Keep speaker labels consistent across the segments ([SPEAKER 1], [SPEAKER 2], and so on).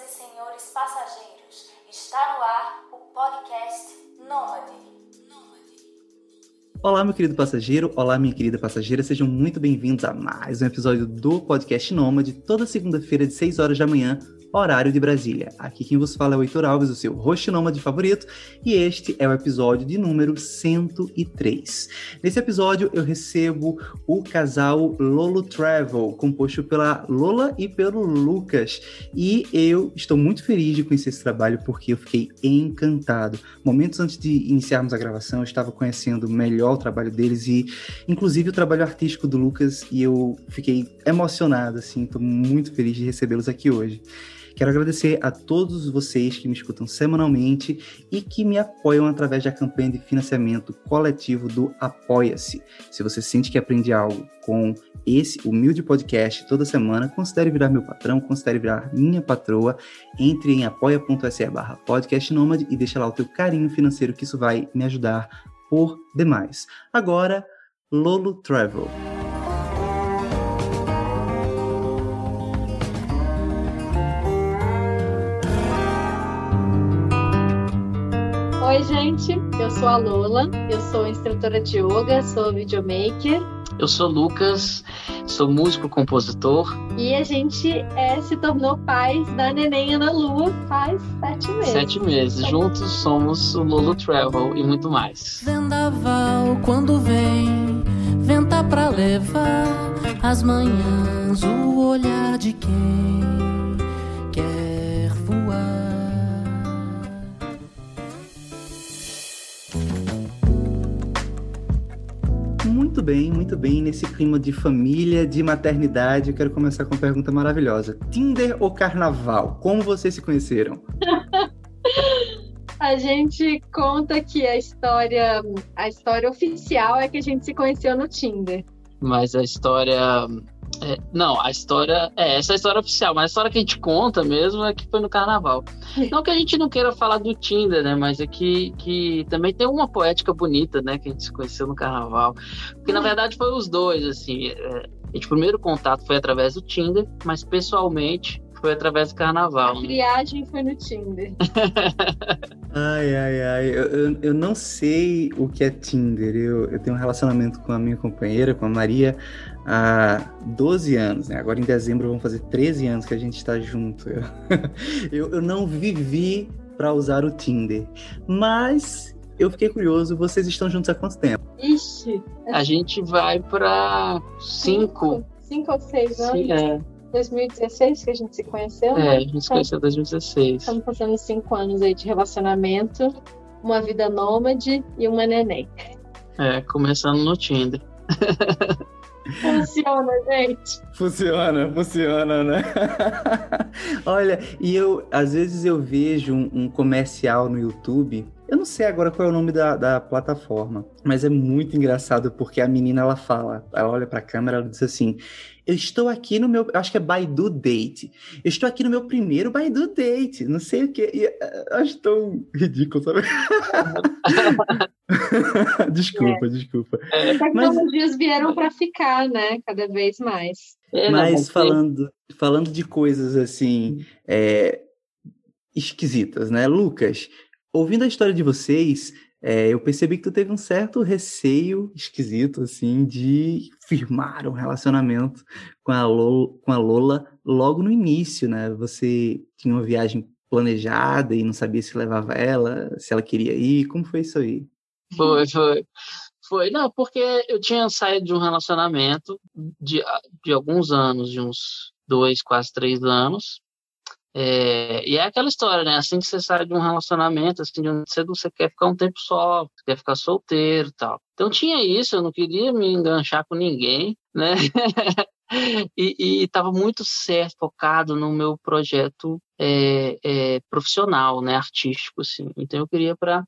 [SPEAKER 1] Senhoras e senhores passageiros, está no ar o podcast Nômade.
[SPEAKER 2] Olá, meu querido passageiro, olá, minha querida passageira, sejam muito bem-vindos a mais um episódio do podcast Nômade, toda segunda-feira de 6 horas da manhã, horário de Brasília. Aqui quem vos fala é o Heitor Alves, o seu host nômade favorito, e este é o episódio de número 103. Nesse episódio eu recebo o casal Lolo Travel, composto pela Lola e pelo Lucas, e eu estou muito feliz de conhecer esse trabalho porque eu fiquei encantado. Momentos antes de iniciarmos a gravação, eu estava conhecendo melhor o trabalho deles e inclusive o trabalho artístico do Lucas e eu fiquei emocionado assim, estou muito feliz de recebê-los aqui hoje. Quero agradecer a todos vocês que me escutam semanalmente e que me apoiam através da campanha de financiamento coletivo do Apoia-se. Se você sente que aprende algo com esse humilde podcast toda semana, considere virar meu patrão, considere virar minha patroa. Entre em apoia.se barra podcastnomad e deixa lá o teu carinho financeiro que isso vai me ajudar por demais. Agora, Lolo Travel.
[SPEAKER 3] Oi, gente. Eu sou a Lola. Eu sou instrutora de yoga, sou videomaker.
[SPEAKER 4] Eu sou Lucas, sou músico, compositor.
[SPEAKER 3] E a gente é, se tornou pais da neném Ana Lua faz sete meses.
[SPEAKER 4] Sete meses. Juntos somos o Lolo Travel e muito mais.
[SPEAKER 5] Vendaval quando vem, venta pra levar as manhãs, o olhar de quem
[SPEAKER 2] Muito bem, muito bem. Nesse clima de família, de maternidade, eu quero começar com uma pergunta maravilhosa. Tinder ou carnaval? Como vocês se conheceram?
[SPEAKER 3] a gente conta que a história, a história oficial é que a gente se conheceu no Tinder.
[SPEAKER 4] Mas a história é, não, a história. É, essa é a história oficial, mas a história que a gente conta mesmo é que foi no carnaval. Não que a gente não queira falar do Tinder, né? Mas é que, que também tem uma poética bonita, né? Que a gente se conheceu no carnaval. Porque na verdade foi os dois, assim. É, a gente, o primeiro contato foi através do Tinder, mas pessoalmente foi através do carnaval.
[SPEAKER 3] A viagem foi no Tinder.
[SPEAKER 2] ai, ai, ai. Eu, eu, eu, não sei o que é Tinder. Eu, eu tenho um relacionamento com a minha companheira, com a Maria, há 12 anos, né? Agora em dezembro vão fazer 13 anos que a gente está junto. Eu, eu não vivi para usar o Tinder, mas eu fiquei curioso, vocês estão juntos há quanto tempo?
[SPEAKER 3] Ixi!
[SPEAKER 4] A gente vai para cinco.
[SPEAKER 3] Cinco ou seis anos? Sim, é. 2016 que a gente se conheceu?
[SPEAKER 4] É, a gente se conheceu em 2016.
[SPEAKER 3] Estamos fazendo cinco anos aí de relacionamento, uma vida nômade e uma neném.
[SPEAKER 4] É, começando no Tinder.
[SPEAKER 3] Funciona, gente.
[SPEAKER 2] Funciona, funciona, né? Olha, e eu, às vezes eu vejo um, um, comercial no YouTube. Eu não sei agora qual é o nome da, da plataforma, mas é muito engraçado porque a menina ela fala, ela olha para a câmera, ela diz assim: eu estou aqui no meu, acho que é Baidu Date. Eu estou aqui no meu primeiro Baidu Date. Não sei o que. E, uh, acho tão ridículo, sabe? desculpa, é. desculpa.
[SPEAKER 3] É. As tecnologias Mas... vieram para ficar, né? Cada vez mais.
[SPEAKER 2] É, Mas falando, falando de coisas assim é, esquisitas, né, Lucas? Ouvindo a história de vocês, é, eu percebi que tu teve um certo receio esquisito, assim, de firmar um relacionamento com a, Lola, com a Lola logo no início, né? Você tinha uma viagem planejada e não sabia se levava ela, se ela queria ir. Como foi isso aí?
[SPEAKER 4] Foi, foi. Foi, não, porque eu tinha saído de um relacionamento de, de alguns anos, de uns dois, quase três anos, é, e é aquela história, né? Assim que você sai de um relacionamento, assim, de um cedo você quer ficar um tempo só, você quer ficar solteiro e tal. Então tinha isso, eu não queria me enganchar com ninguém, né? e estava muito certo, focado no meu projeto é, é, profissional, né? Artístico, assim. Então eu queria para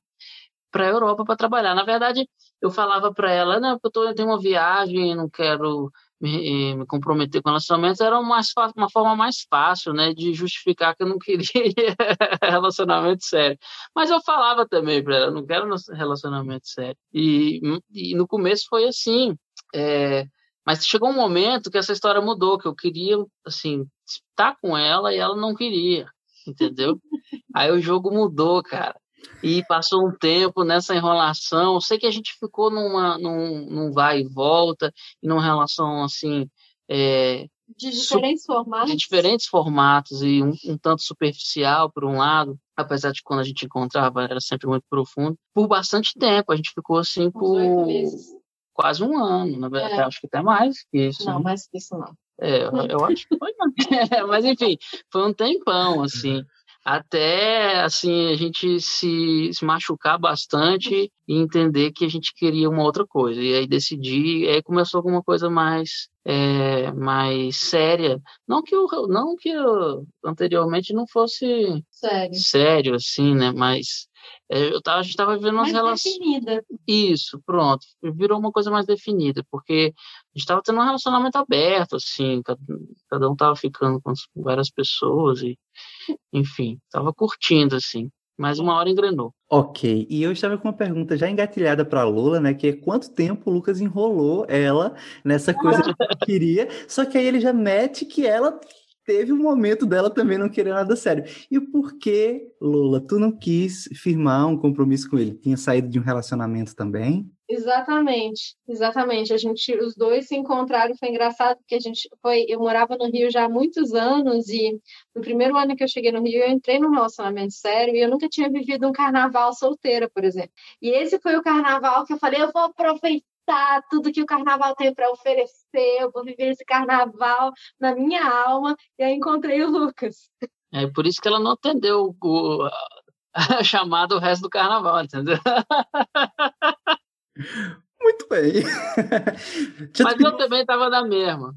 [SPEAKER 4] para a Europa para trabalhar. Na verdade, eu falava para ela, não, eu, tô, eu tenho uma viagem, não quero me, me comprometer com relacionamentos era uma, uma forma mais fácil, né, de justificar que eu não queria relacionamento sério. Mas eu falava também para ela, não quero relacionamento sério. E, e no começo foi assim. É, mas chegou um momento que essa história mudou, que eu queria, assim, estar com ela e ela não queria. entendeu? Aí o jogo mudou, cara. E passou um tempo nessa enrolação. Sei que a gente ficou numa, num, num vai e volta, numa relação assim. É,
[SPEAKER 3] de diferentes formatos.
[SPEAKER 4] De diferentes formatos e um, um, tanto superficial, por um lado, apesar de quando a gente encontrava era sempre muito profundo. Por bastante tempo, a gente ficou assim por quase um ano, na verdade, é. acho que até mais que isso.
[SPEAKER 3] Não, mais que isso não.
[SPEAKER 4] É, eu, eu acho que foi, mas enfim, foi um tempão, assim até assim a gente se, se, machucar bastante e entender que a gente queria uma outra coisa e aí decidir aí começou alguma coisa mais é, mais séria não que eu não que eu, anteriormente não fosse
[SPEAKER 3] sério,
[SPEAKER 4] sério assim né mas é, eu tava, a gente estava vivendo uma
[SPEAKER 3] relação. Definida.
[SPEAKER 4] Isso, pronto. Virou uma coisa mais definida, porque a gente estava tendo um relacionamento aberto, assim, cada, cada um estava ficando com várias pessoas e, enfim, estava curtindo, assim. Mas uma hora engrenou.
[SPEAKER 2] Ok, e eu estava com uma pergunta já engatilhada para a Lula, né? Que é quanto tempo o Lucas enrolou ela nessa coisa que queria, só que aí ele já mete que ela teve um momento dela também não querer nada sério. E por que, Lola, tu não quis firmar um compromisso com ele? Tinha saído de um relacionamento também?
[SPEAKER 3] Exatamente, exatamente. A gente, os dois se encontraram, foi engraçado porque a gente foi, eu morava no Rio já há muitos anos e no primeiro ano que eu cheguei no Rio eu entrei num relacionamento sério e eu nunca tinha vivido um carnaval solteira, por exemplo. E esse foi o carnaval que eu falei, eu vou aproveitar tudo que o carnaval tem para oferecer, eu vou viver esse carnaval na minha alma. E aí encontrei o Lucas.
[SPEAKER 4] É por isso que ela não atendeu o, a chamada o resto do carnaval, entendeu?
[SPEAKER 2] Muito bem.
[SPEAKER 4] Mas eu também estava na mesma.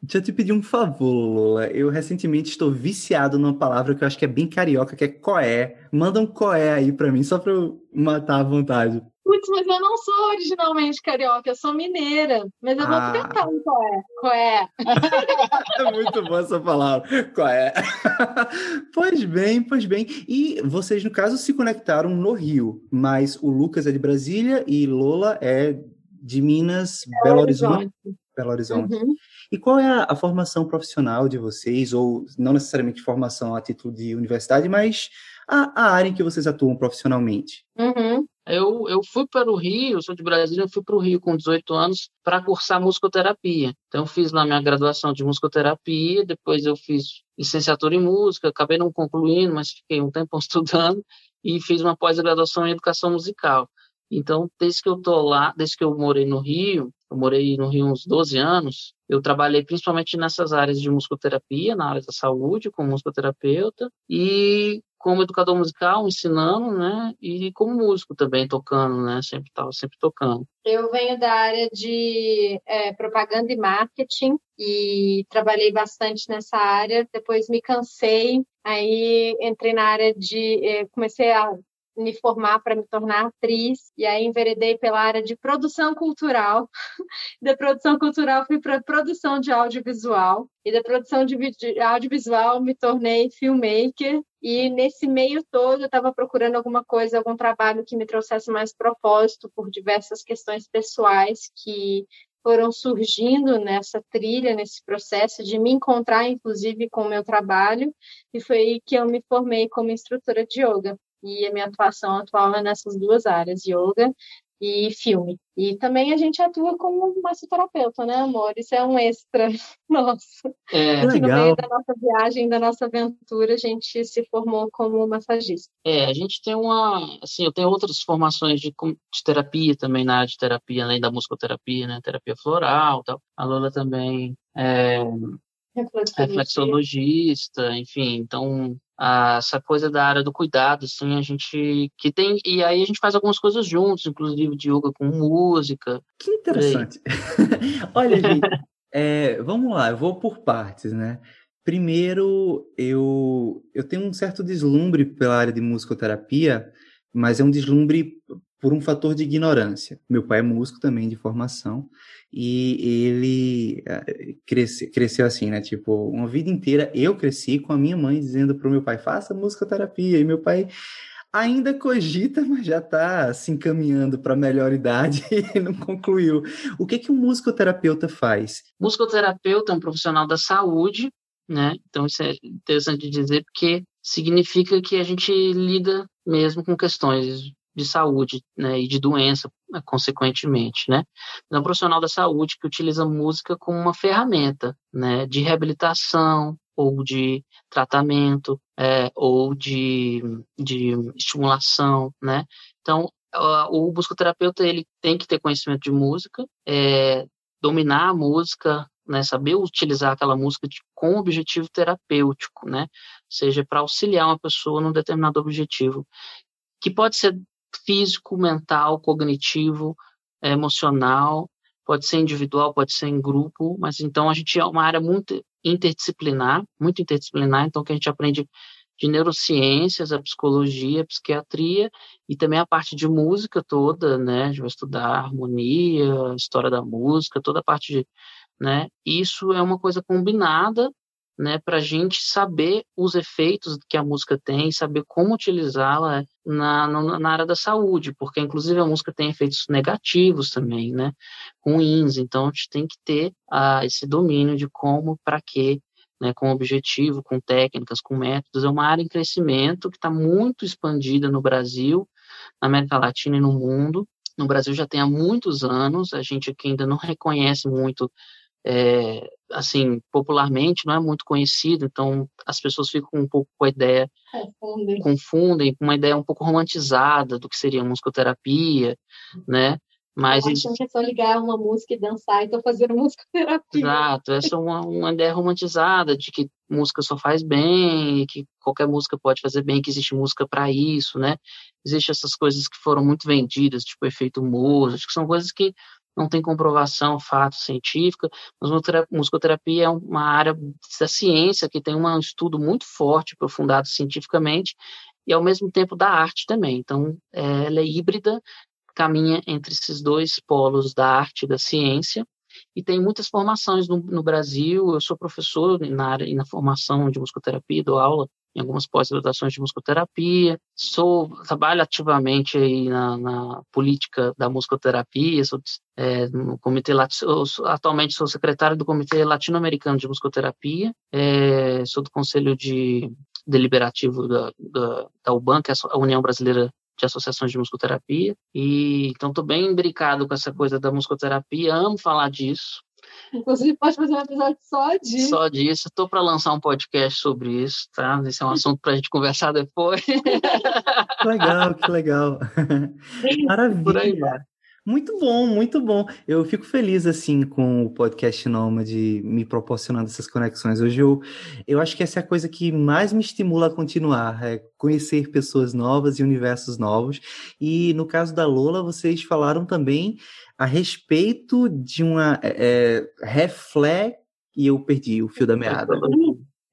[SPEAKER 2] Deixa eu te pedir um favor, Lola. Eu recentemente estou viciado numa palavra que eu acho que é bem carioca, que é coé. Manda um coé aí para mim, só para eu matar a vontade.
[SPEAKER 3] Putz, mas eu não sou originalmente carioca, eu sou mineira. Mas eu vou ah. tentar um coé. Coé.
[SPEAKER 2] é muito boa essa palavra. Coé. pois bem, pois bem. E vocês, no caso, se conectaram no Rio, mas o Lucas é de Brasília e Lola é de Minas, Belo, Belo Horizonte. Horizonte. Belo Horizonte. Uhum. E qual é a, a, formação profissional de vocês, ou não necessariamente formação a título de universidade, mas a, a área em que vocês atuam profissionalmente?
[SPEAKER 3] Uhum.
[SPEAKER 4] Eu, eu fui para o Rio, sou de Brasília, eu fui para o Rio com 18 anos para cursar musicoterapia. Então, fiz lá minha graduação de musicoterapia, depois eu fiz licenciatura em música, acabei não concluindo, mas fiquei um tempo estudando, e fiz uma pós-graduação em educação musical. Então, desde que eu tô lá, desde que eu morei no Rio, eu morei no Rio uns 12 anos, eu trabalhei principalmente nessas áreas de musicoterapia, na área da saúde, como musicoterapeuta, e como educador musical, ensinando, né? E como músico também, tocando, né? Sempre estava sempre tocando.
[SPEAKER 3] Eu venho da área de é, propaganda e marketing e trabalhei bastante nessa área. Depois me cansei, aí entrei na área de. É, comecei a me formar para me tornar atriz, e aí enveredei pela área de produção cultural. da produção cultural fui para produção de audiovisual, e da produção de audiovisual me tornei filmmaker, e nesse meio todo eu estava procurando alguma coisa, algum trabalho que me trouxesse mais propósito por diversas questões pessoais que foram surgindo nessa trilha, nesse processo de me encontrar, inclusive, com o meu trabalho, e foi aí que eu me formei como instrutora de yoga e a minha atuação atual é nessas duas áreas, yoga e filme. E também a gente atua como massoterapeuta, né, amor? Isso é um extra nosso.
[SPEAKER 4] É,
[SPEAKER 3] que no meio da nossa viagem, da nossa aventura, a gente se formou como massagista.
[SPEAKER 4] É, a gente tem uma, assim, eu tenho outras formações de, de terapia também na área de terapia, além da musicoterapia, né, terapia floral, tal. A Lola também é reflexologista, enfim, então essa coisa da área do cuidado, assim, a gente que tem e aí a gente faz algumas coisas juntos, inclusive de yoga com música.
[SPEAKER 2] Que interessante. Olha, gente, é, vamos lá, eu vou por partes, né? Primeiro, eu eu tenho um certo deslumbre pela área de musicoterapia, mas é um deslumbre por um fator de ignorância. Meu pai é músico também de formação e ele eh, cresce, cresceu assim, né? Tipo, uma vida inteira eu cresci com a minha mãe dizendo para o meu pai: faça musicoterapia. E meu pai ainda cogita, mas já está se encaminhando para a melhor idade e não concluiu. O que, que um musicoterapeuta faz?
[SPEAKER 4] Musicoterapeuta é um profissional da saúde né? Então isso é interessante dizer porque significa que a gente lida mesmo com questões de saúde né, e de doença, né, consequentemente. Né? É um profissional da saúde que utiliza música como uma ferramenta né, de reabilitação ou de tratamento é, ou de, de estimulação. Né? Então, o musicoterapeuta ele tem que ter conhecimento de música, é, dominar a música, né, saber utilizar aquela música de, com objetivo terapêutico, né, seja para auxiliar uma pessoa num determinado objetivo, que pode ser físico, mental, cognitivo, emocional, pode ser individual, pode ser em grupo, mas então a gente é uma área muito interdisciplinar, muito interdisciplinar, então que a gente aprende de neurociências, a psicologia, a psiquiatria e também a parte de música toda, né? A gente vai estudar harmonia, história da música, toda a parte de, né? Isso é uma coisa combinada, né? Para a gente saber os efeitos que a música tem, saber como utilizá-la na, na, na, área da saúde, porque inclusive a música tem efeitos negativos também, né? Ruins. Então a gente tem que ter ah, esse domínio de como, para quê né, com objetivo, com técnicas, com métodos, é uma área em crescimento que está muito expandida no Brasil, na América Latina e no mundo. No Brasil já tem há muitos anos, a gente aqui ainda não reconhece muito, é, assim, popularmente, não é muito conhecido, então as pessoas ficam um pouco com a ideia, confundem, confundem com uma ideia um pouco romantizada do que seria musicoterapia, né? Mas
[SPEAKER 3] eles... que é só ligar uma música e dançar, então fazer musicoterapia.
[SPEAKER 4] Exato, essa é uma, uma ideia romantizada de que música só faz bem, que qualquer música pode fazer bem, que existe música para isso, né? Existem essas coisas que foram muito vendidas, tipo efeito Mozart, que são coisas que não tem comprovação, fato científica, mas musicoterapia é uma área da ciência que tem um estudo muito forte, aprofundado cientificamente, e ao mesmo tempo da arte também. Então, é, ela é híbrida caminha entre esses dois polos da arte e da ciência, e tem muitas formações no, no Brasil. Eu sou professor na área e na formação de musicoterapia, dou aula em algumas pós-graduações de musicoterapia, sou trabalho ativamente aí na, na política da musicoterapia, sou é, no comitê atualmente sou secretário do comitê latino-americano de musicoterapia, é, sou do conselho de deliberativo da, da, da UBAN, que é a União Brasileira de associações de musicoterapia. E então estou bem imbricado com essa coisa da musicoterapia, amo falar disso.
[SPEAKER 3] Inclusive, pode fazer um episódio só disso.
[SPEAKER 4] Só disso. Estou para lançar um podcast sobre isso, tá? Esse é um assunto para a gente conversar depois.
[SPEAKER 2] Que legal, que legal. Maravilha. Muito bom, muito bom. Eu fico feliz assim com o podcast Nômade me proporcionando essas conexões. Hoje eu, eu acho que essa é a coisa que mais me estimula a continuar, é conhecer pessoas novas e universos novos. E no caso da Lola, vocês falaram também a respeito de uma é, é reflex e eu perdi o fio da meada.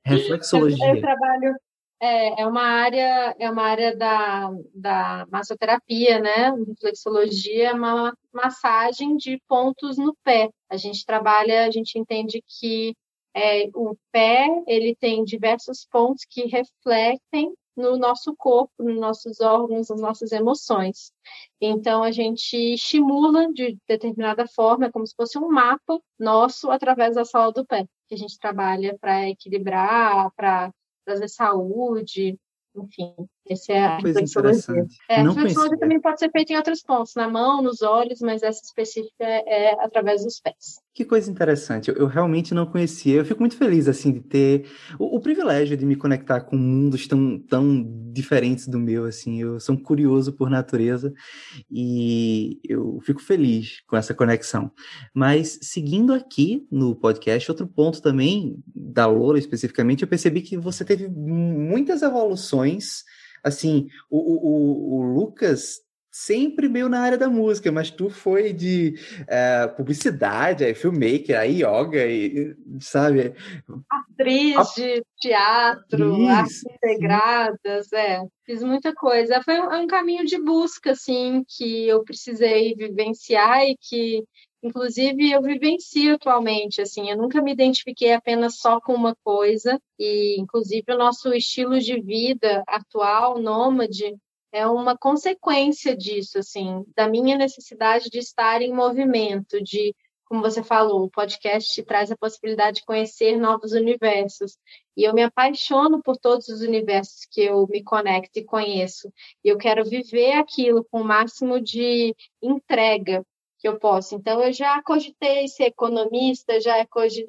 [SPEAKER 2] Reflexologia.
[SPEAKER 3] Eu, eu trabalho é, é uma área, é uma área da, da massoterapia, né? Reflexologia é uma massagem de pontos no pé. A gente trabalha, a gente entende que é, o pé ele tem diversos pontos que refletem no nosso corpo, nos nossos órgãos, nas nossas emoções. Então a gente estimula de determinada forma, é como se fosse um mapa nosso através da sala do pé, que a gente trabalha para equilibrar, para trazer saúde, enfim, essa é a
[SPEAKER 2] Coisa interessante.
[SPEAKER 3] É, a reflexologia também pode ser feita em outros pontos, na mão, nos olhos, mas essa específica é, através dos pés.
[SPEAKER 2] Que coisa interessante. Eu, eu, realmente não conhecia. Eu fico muito feliz assim de ter o, o, privilégio de me conectar com mundos tão, tão diferentes do meu. Assim, eu sou um curioso por natureza e eu fico feliz com essa conexão. Mas seguindo aqui no podcast, outro ponto também da Lola especificamente, eu percebi que você teve muitas evoluções assim, o, o, o Lucas sempre meio na área da música, mas tu foi de é, publicidade, aí filmmaker, aí yoga, e, sabe?
[SPEAKER 3] Atriz de teatro, artes integradas, é. Fiz muita coisa. Foi um, é um caminho de busca, assim, que eu precisei vivenciar e que Inclusive, eu vivencio atualmente, assim, eu nunca me identifiquei apenas só com uma coisa, e inclusive o nosso estilo de vida atual, nômade, é uma consequência disso, assim, da minha necessidade de estar em movimento, de como você falou, o podcast traz a possibilidade de conhecer novos universos. E eu me apaixono por todos os universos que eu me conecto e conheço. E eu quero viver aquilo com o máximo de entrega que eu posso. Então, eu já cogitei ser economista, já,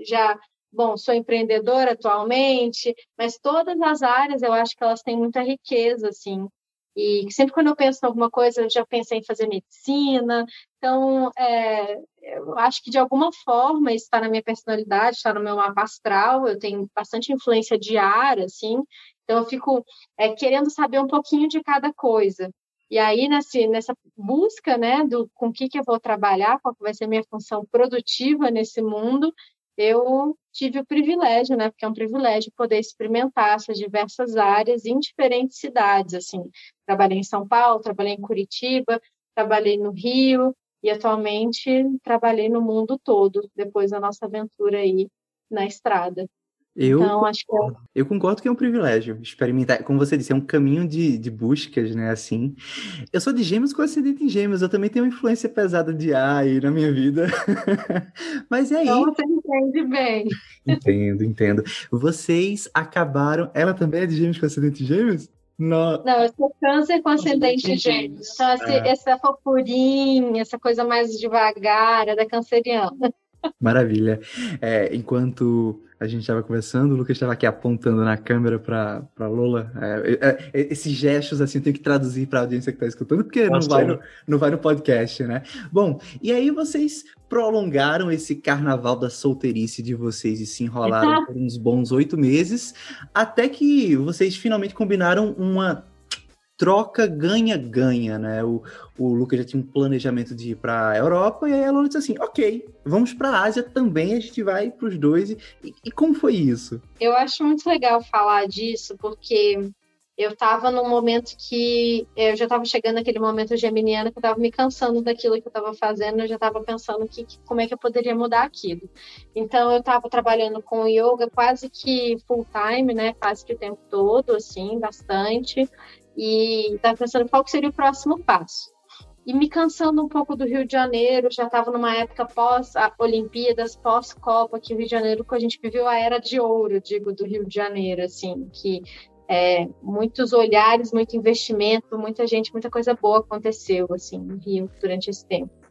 [SPEAKER 3] já bom, sou empreendedora atualmente, mas todas as áreas eu acho que elas têm muita riqueza, assim. E sempre quando eu penso em alguma coisa, eu já pensei em fazer medicina. Então, é, eu acho que de alguma forma isso está na minha personalidade, está no meu mapa astral. Eu tenho bastante influência de ar, assim. Então, eu fico é, querendo saber um pouquinho de cada coisa. E aí, nesse, nessa busca, né, do com o que, que eu vou trabalhar, qual vai ser a minha função produtiva nesse mundo, eu tive o privilégio, né, porque é um privilégio poder experimentar essas diversas áreas em diferentes cidades, assim. Trabalhei em São Paulo, trabalhei em Curitiba, trabalhei no Rio e atualmente trabalhei no mundo todo depois da nossa aventura aí na estrada.
[SPEAKER 2] Eu, então, acho que é... eu concordo que é um privilégio experimentar. Como você disse, é um caminho de, de buscas, né? Assim. Eu sou de gêmeos com ascendente em gêmeos. Eu também tenho uma influência pesada de ar aí na minha vida. Mas é
[SPEAKER 3] então, você entende bem.
[SPEAKER 2] Entendo, entendo. Vocês acabaram. Ela também é de gêmeos com ascendente em gêmeos?
[SPEAKER 3] Não. Não, eu sou câncer com ascendente em gêmeos. Então, esse, é. essa fofurinha, essa coisa mais devagar, é da canceriana.
[SPEAKER 2] Maravilha. É, enquanto a gente estava conversando, o Lucas estava aqui apontando na câmera para Lola. É, é, é, esses gestos, assim, eu tenho que traduzir para a audiência que está escutando, porque não vai, no, não vai no podcast, né? Bom, e aí vocês prolongaram esse carnaval da solteirice de vocês e se enrolaram por uns bons oito meses, até que vocês finalmente combinaram uma troca ganha-ganha, né? O, o Lucas já tinha um planejamento de ir para a Europa e aí a Lola disse assim: ok, vamos para a Ásia também, a gente vai para os dois. E, e, como foi isso?
[SPEAKER 3] Eu acho muito legal falar disso, porque eu estava num momento que eu já estava chegando naquele momento geminiano que eu estava me cansando daquilo que eu estava fazendo, eu já estava pensando que, que, como é que eu poderia mudar aquilo. Então eu estava trabalhando com yoga quase que full time, né, quase que o tempo todo, assim, bastante e estava pensando qual seria o próximo passo. E me cansando um pouco do Rio de Janeiro, já estava numa época pós-Olimpíadas, pós-Copa, que o Rio de Janeiro, a gente viveu a era de ouro, digo, do Rio de Janeiro, assim, que é, muitos olhares, muito investimento, muita gente, muita coisa boa aconteceu, assim, no Rio durante esse tempo.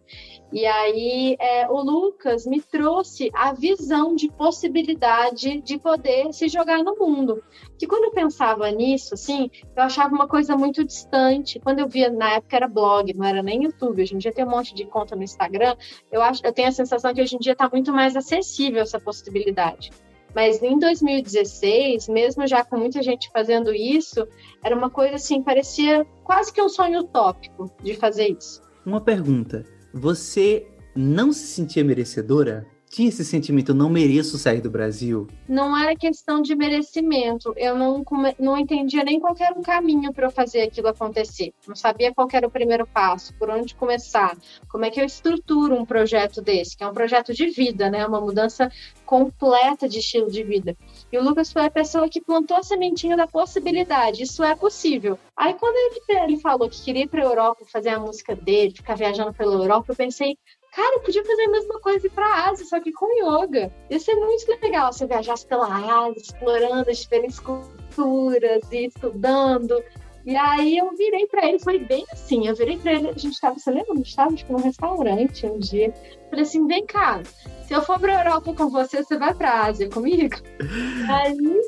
[SPEAKER 3] E aí é, o Lucas me trouxe a visão de possibilidade de poder se jogar no mundo. Que quando eu pensava nisso, assim, eu achava uma coisa muito distante. Quando eu via, na época era blog, não era nem YouTube. Hoje em dia tem um monte de conta no Instagram. Eu, acho, eu tenho a sensação que hoje em dia está muito mais acessível essa possibilidade. Mas em 2016, mesmo já com muita gente fazendo isso, era uma coisa assim, parecia quase que um sonho utópico de fazer isso.
[SPEAKER 2] Uma pergunta. Você não se sentia merecedora? Tinha esse sentimento, eu não mereço sair do Brasil?
[SPEAKER 3] Não era questão de merecimento. Eu não, não entendia nem qual era o caminho para eu fazer aquilo acontecer. Não sabia qual era o primeiro passo, por onde começar, como é que eu estruturo um projeto desse, que é um projeto de vida, né? Uma mudança completa de estilo de vida. E o Lucas foi a pessoa que plantou a sementinha da possibilidade. Isso é possível. Aí, quando ele, ele falou que queria ir para a Europa fazer a música dele, ficar viajando pela Europa, eu pensei, cara, eu podia fazer a mesma coisa para a Ásia, só que com yoga. Ia ser muito legal se eu viajasse pela Ásia, explorando as diferentes culturas e estudando. E aí eu virei para ele, foi bem assim, eu virei para ele, a gente estava, você lembra? A gente estava tipo, num restaurante um dia. Falei assim, vem cá, se eu for para Europa com você, você vai para Ásia comigo? aí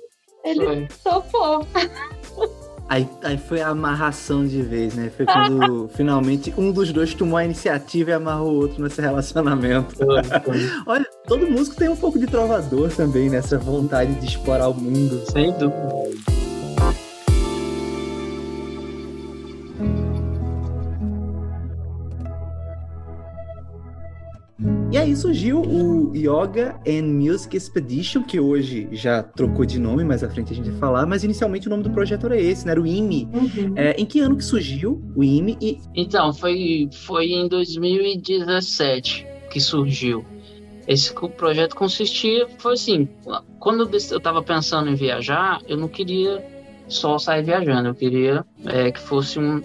[SPEAKER 3] ele foi. topou.
[SPEAKER 2] Aí, aí foi a amarração de vez, né? Foi quando finalmente um dos dois tomou a iniciativa e amarrou o outro nesse relacionamento. Olha, todo músico tem um pouco de trovador também, nessa vontade de explorar o mundo.
[SPEAKER 4] Sem dúvida.
[SPEAKER 2] E aí surgiu o Yoga and Music Expedition, que hoje já trocou de nome, mais à frente a gente vai falar, mas inicialmente o nome do projeto era esse, né? Era o IME. Uhum. É, em que ano que surgiu o IME? E...
[SPEAKER 4] Então, foi, foi em 2017 que surgiu. Esse projeto consistia, foi assim, quando eu estava pensando em viajar, eu não queria só sair viajando, eu queria é, que fosse um,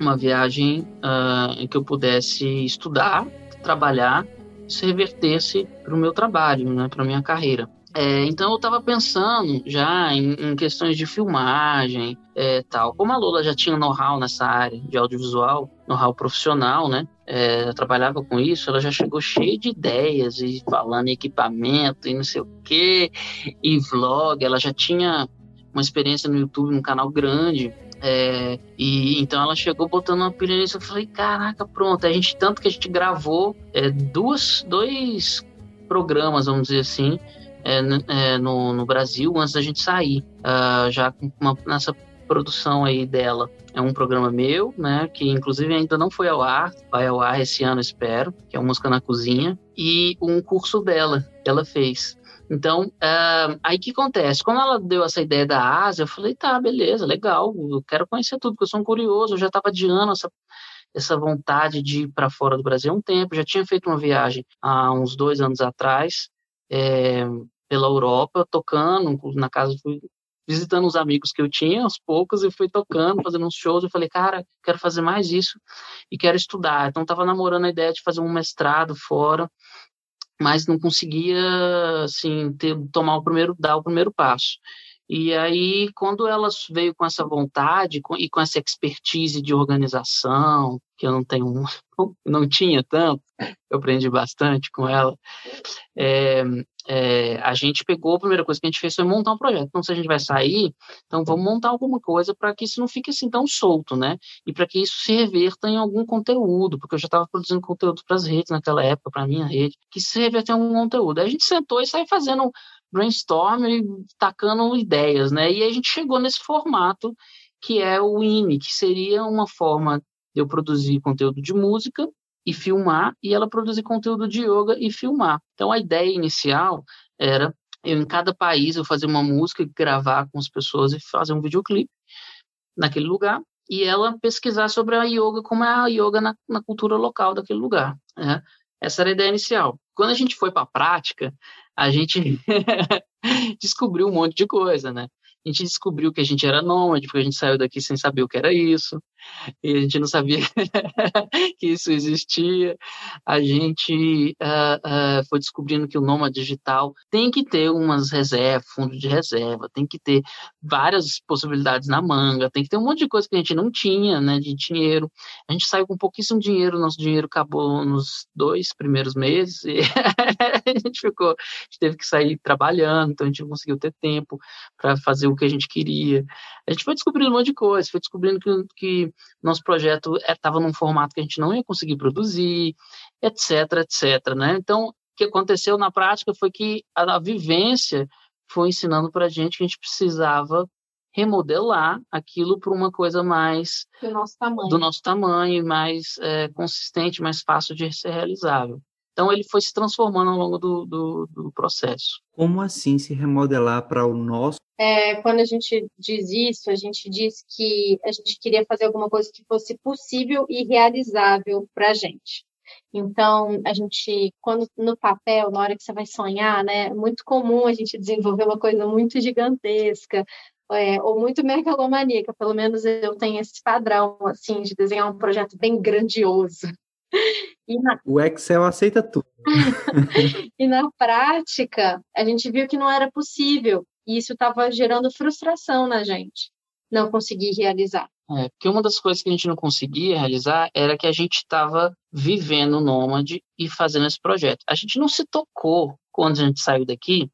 [SPEAKER 4] uma viagem uh, em que eu pudesse estudar, trabalhar isso revertesse para o meu trabalho, né, para minha carreira. É, então eu estava pensando já em, em, questões de filmagem, é, tal. Como a Lola já tinha know-how nessa área de audiovisual, know-how profissional, né? É, trabalhava com isso, ela já chegou cheia de ideias e falando em equipamento e não sei o que, e vlog. Ela já tinha uma experiência no YouTube, num canal grande. É, e então ela chegou botando uma pilha nisso. Eu falei, caraca, pronto. A gente tanto que a gente gravou é, duas, dois programas, vamos dizer assim, é, é, no, no, Brasil antes da gente sair, uh, já uma, nessa produção aí dela. É um programa meu, né, que inclusive ainda não foi ao ar, vai ao ar esse ano, espero, que é o Música na Cozinha, e um curso dela, que ela fez. Então, uh, aí que acontece? Quando ela deu essa ideia da Ásia, eu falei, tá, beleza, legal, eu quero conhecer tudo, porque eu sou um curioso, eu já estava adiando essa, essa vontade de ir para fora do Brasil há um tempo, já tinha feito uma viagem há uns dois anos atrás, é, pela Europa, tocando na casa, fui visitando os amigos que eu tinha, aos poucos, e fui tocando, fazendo uns shows. Eu falei, cara, quero fazer mais isso e quero estudar. Então, estava namorando a ideia de fazer um mestrado fora, mas não conseguia, assim, ter, tomar o primeiro, dar o primeiro passo. E aí, quando ela veio com essa vontade com, e com essa expertise de organização, que eu não tenho, não tinha tanto, eu aprendi bastante com ela, é, é, a gente pegou, a primeira coisa que a gente fez foi montar um projeto. Então, se a gente vai sair, então vamos montar alguma coisa para que isso não fique assim tão solto, né? E para que isso se reverta em algum conteúdo, porque eu já estava produzindo conteúdo para as redes naquela época, para minha rede, que se reverta em algum conteúdo. Aí a gente sentou e saiu fazendo brainstorm e tacando ideias, né? E a gente chegou nesse formato que é o INE, que seria uma forma de eu produzir conteúdo de música e filmar, e ela produzir conteúdo de yoga e filmar. Então a ideia inicial era eu em cada país eu fazer uma música, gravar com as pessoas e fazer um videoclipe naquele lugar e ela pesquisar sobre a yoga, como é a yoga na, na cultura local daquele lugar. Né? Essa era a ideia inicial. Quando a gente foi para a prática, a gente descobriu um monte de coisa, né? A gente descobriu que a gente era nômade, porque a gente saiu daqui sem saber o que era isso, e a gente não sabia que isso existia. A gente uh, uh, foi descobrindo que o nômade digital tem que ter umas reservas, fundo de reserva, tem que ter várias possibilidades na manga, tem que ter um monte de coisa que a gente não tinha, né, de dinheiro. A gente saiu com pouquíssimo dinheiro, nosso dinheiro acabou nos dois primeiros meses, e a gente ficou, a gente teve que sair trabalhando, então a gente não conseguiu ter tempo para fazer o que a gente queria. A gente foi descobrindo um monte de coisa, foi descobrindo que, que nosso projeto estava num formato que a gente não ia conseguir produzir, etc, etc, né? Então, o que aconteceu na prática foi que a, a vivência foi ensinando para a gente que a gente precisava remodelar aquilo para uma coisa mais
[SPEAKER 3] do nosso tamanho,
[SPEAKER 4] do nosso tamanho mais é, consistente, mais fácil de ser realizável. Então ele foi se transformando ao longo do, do, do processo.
[SPEAKER 2] Como assim se remodelar para o nosso?
[SPEAKER 3] É, quando a gente diz isso, a gente diz que a gente queria fazer alguma coisa que fosse possível e realizável para a gente. Então, a gente, quando no papel, na hora que você vai sonhar, né, é muito comum a gente desenvolver uma coisa muito gigantesca, é, ou muito megalomaníaca, pelo menos eu tenho esse padrão, assim, de desenhar um projeto bem grandioso.
[SPEAKER 2] Na... O Excel aceita tudo.
[SPEAKER 3] e na prática, a gente viu que não era possível. E isso estava gerando frustração na gente, não conseguir realizar.
[SPEAKER 4] É, porque uma das coisas que a gente não conseguia realizar era que a gente estava vivendo o Nômade e fazendo esse projeto. A gente não se tocou quando a gente saiu daqui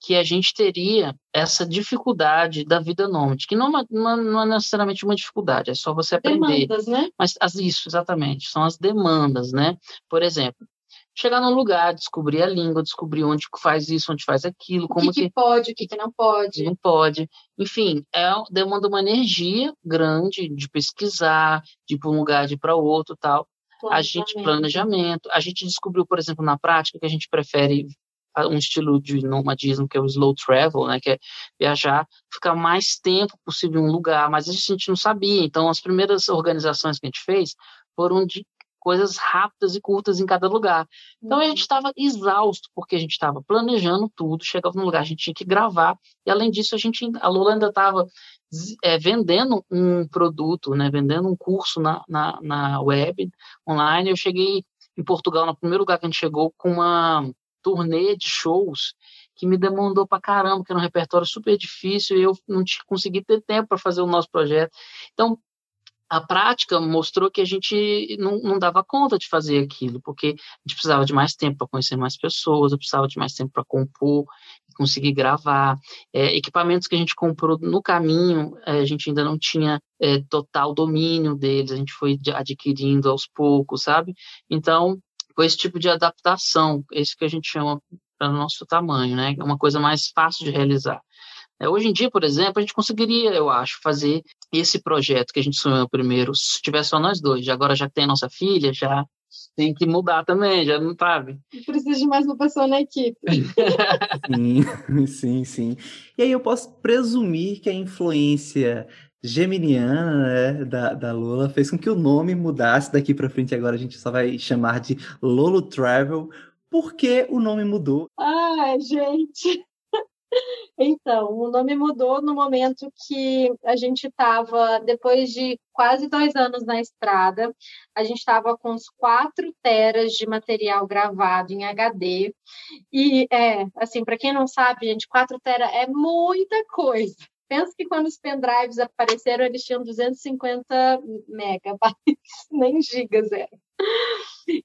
[SPEAKER 4] que a gente teria essa dificuldade da vida nômade, que não, é não, não, é necessariamente uma dificuldade, é só você aprender.
[SPEAKER 3] Demandas, né?
[SPEAKER 4] Mas as, isso, exatamente, são as demandas, né? Por exemplo, chegar num lugar, descobrir a língua, descobrir onde faz isso, onde faz aquilo, como
[SPEAKER 3] o que, que, pode, o que, que não pode.
[SPEAKER 4] Não pode. Enfim, é, demanda uma energia grande de pesquisar, de ir para um lugar, de ir para outro tal. A gente, planejamento. A gente descobriu, por exemplo, na prática, que a gente prefere um estilo de nomadismo que é o slow travel, né, que é viajar, ficar mais tempo possível em um lugar, mas a gente não sabia. Então, as primeiras organizações que a gente fez foram de coisas rápidas e curtas em cada lugar. Então, a gente estava exausto, porque a gente estava planejando tudo, chegava no lugar, a gente tinha que gravar, e além disso, a gente, a Lula ainda estava é, vendendo um produto, né, vendendo um curso na, na, na web, online, eu cheguei em Portugal, no primeiro lugar que a gente chegou, com uma turnê de shows que me demandou pra caramba, que era um repertório super difícil e eu não consegui ter tempo para fazer o nosso projeto. Então, a prática mostrou que a gente não, não dava conta de fazer aquilo, porque a gente precisava de mais tempo para conhecer mais pessoas, eu precisava de mais tempo para compor, conseguir gravar. É, equipamentos que a gente comprou no caminho, é, a gente ainda não tinha é, total domínio deles, a gente foi adquirindo aos poucos, sabe? Então, foi esse tipo de adaptação, esse que a gente chama para o nosso tamanho, né? É uma coisa mais fácil de realizar. É, hoje em dia, por exemplo, a gente conseguiria, eu acho, fazer esse projeto que a gente sonhou primeiro, se tivesse só nós dois. Agora já tem a nossa filha, já tem que mudar também, já não sabe.
[SPEAKER 3] Precisa de mais uma pessoa na equipe.
[SPEAKER 2] sim, sim, sim. E aí eu posso presumir que a influência geminiana né, da, da Lula fez com que o nome mudasse daqui para frente. Agora a gente só vai chamar de Lolo Travel. Por que o nome mudou?
[SPEAKER 3] Ai, gente. Então, o nome mudou no momento que a gente estava, depois de quase dois anos na estrada, a gente estava com uns quatro teras de material gravado em HD. E, é, assim, para quem não sabe, gente, quatro teras é muita coisa. Pensa que quando os pendrives apareceram, eles tinham 250 megabytes, nem gigas era.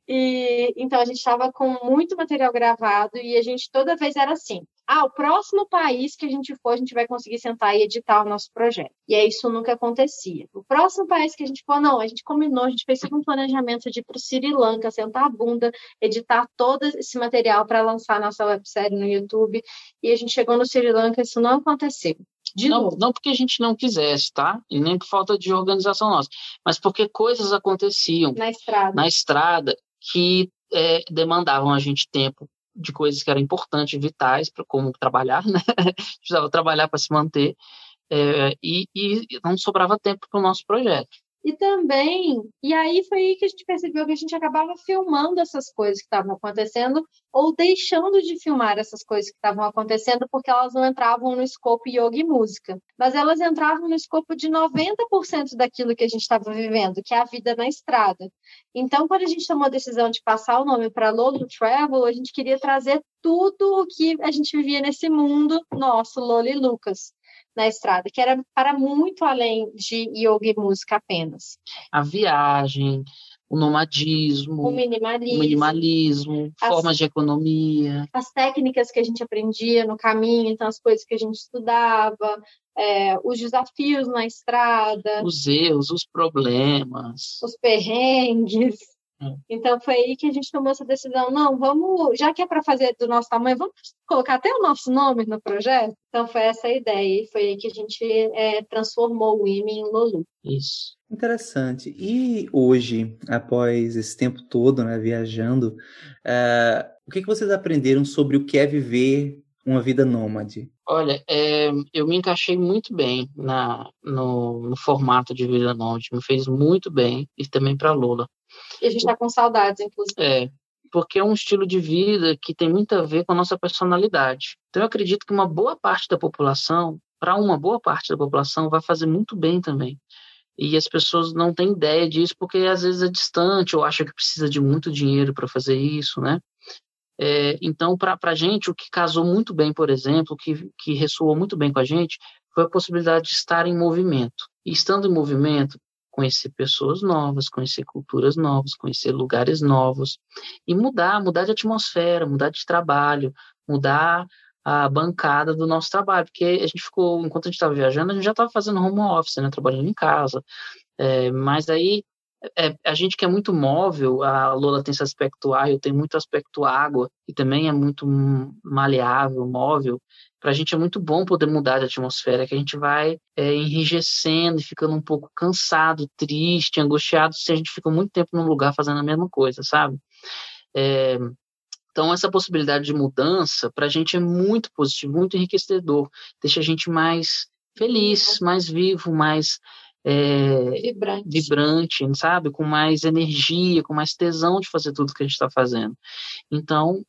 [SPEAKER 3] E então a gente estava com muito material gravado e a gente toda vez era assim: ah, o próximo país que a gente for, a gente vai conseguir sentar e editar o nosso projeto. E aí isso nunca acontecia. O próximo país que a gente for, não, a gente combinou, a gente fez um planejamento de ir para o Sri Lanka, sentar a bunda, editar todo esse material para lançar nossa websérie no YouTube. E a gente chegou no Sri Lanka, isso não aconteceu.
[SPEAKER 4] De não, novo. não porque a gente não quisesse, tá? E nem por falta de organização nossa, mas porque coisas aconteciam
[SPEAKER 3] na estrada,
[SPEAKER 4] na estrada que é, demandavam a gente tempo de coisas que eram importantes, vitais, para como trabalhar, né? Precisava trabalhar para se manter, é, e, e não sobrava tempo para o nosso projeto.
[SPEAKER 3] E também, e aí foi aí que a gente percebeu que a gente acabava filmando essas coisas que estavam acontecendo ou deixando de filmar essas coisas que estavam acontecendo porque elas não entravam no escopo yoga e música, mas elas entravam no escopo de 90% daquilo que a gente estava vivendo, que é a vida na estrada. Então, quando a gente tomou a decisão de passar o nome para Lolo Travel, a gente queria trazer tudo o que a gente vivia nesse mundo nosso, Lolo Lucas na estrada, que era para muito além de yoga e música apenas.
[SPEAKER 4] A viagem, o nomadismo,
[SPEAKER 3] o minimalismo,
[SPEAKER 4] o minimalismo as, formas de economia.
[SPEAKER 3] As técnicas que a gente aprendia no caminho, então as coisas que a gente estudava, é, os desafios na estrada.
[SPEAKER 4] Os erros, os problemas.
[SPEAKER 3] Os perrengues. É. Então foi aí que a gente tomou essa decisão. Não, vamos, já que é para fazer do nosso tamanho, vamos colocar até o nosso nome no projeto. Então foi essa a ideia e foi aí que a gente é, transformou o IME em Lulu.
[SPEAKER 4] Isso.
[SPEAKER 2] Interessante. E hoje, após esse tempo todo, né, viajando, uh, o que, que vocês aprenderam sobre o que é viver uma vida nômade?
[SPEAKER 4] Olha, é, eu me encaixei muito bem na, no, no, formato de vida nômade, me fez muito bem e também para Lula.
[SPEAKER 3] E a gente está com saudades, inclusive.
[SPEAKER 4] É, porque é um estilo de vida que tem muito a ver com a nossa personalidade. Então, eu acredito que uma boa parte da população, para uma boa parte da população, vai fazer muito bem também. E as pessoas não têm ideia disso porque às vezes é distante ou acha que precisa de muito dinheiro para fazer isso, né? É, então, para a gente, o que casou muito bem, por exemplo, que, que ressoou muito bem com a gente, foi a possibilidade de estar em movimento. E estando em movimento, conhecer pessoas novas, conhecer culturas novas, conhecer lugares novos e mudar, mudar de atmosfera, mudar de trabalho, mudar a bancada do nosso trabalho, porque a gente ficou, enquanto a gente estava viajando, a gente já estava fazendo home office, né, trabalhando em casa, é, mas aí é, a gente que é muito móvel, a Lola tem esse aspecto ar, eu tenho muito aspecto água, e também é muito maleável, móvel, para a gente é muito bom poder mudar de atmosfera, que a gente vai é, enrijecendo e ficando um pouco cansado, triste, angustiado, se a gente fica muito tempo num lugar fazendo a mesma coisa, sabe? É, então, essa possibilidade de mudança, para a gente é muito positivo, muito enriquecedor, deixa a gente mais feliz, mais vivo, mais é,
[SPEAKER 3] vibrante.
[SPEAKER 4] vibrante, sabe? Com mais energia, com mais tesão de fazer tudo que a gente está fazendo. Então,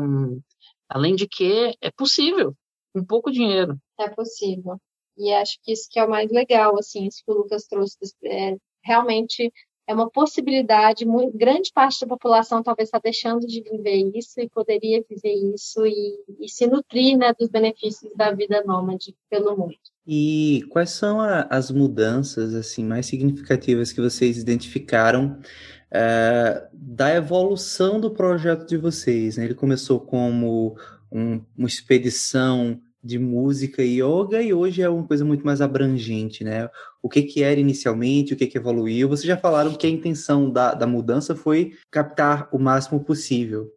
[SPEAKER 4] um, além de que é possível, com pouco dinheiro.
[SPEAKER 3] É possível. E acho que isso que é o mais legal, assim, isso que o Lucas trouxe, é, realmente é uma possibilidade, muito, grande parte da população talvez está deixando de viver isso e poderia viver isso e, e se nutrir né, dos benefícios da vida nômade pelo mundo.
[SPEAKER 2] E quais são a, as mudanças assim mais significativas que vocês identificaram uh, da evolução do projeto de vocês? Né? Ele começou como um, uma expedição de música e yoga e hoje é uma coisa muito mais abrangente, né? O que que era inicialmente, o que que evoluiu? Vocês já falaram que a intenção da, da mudança foi captar o máximo possível.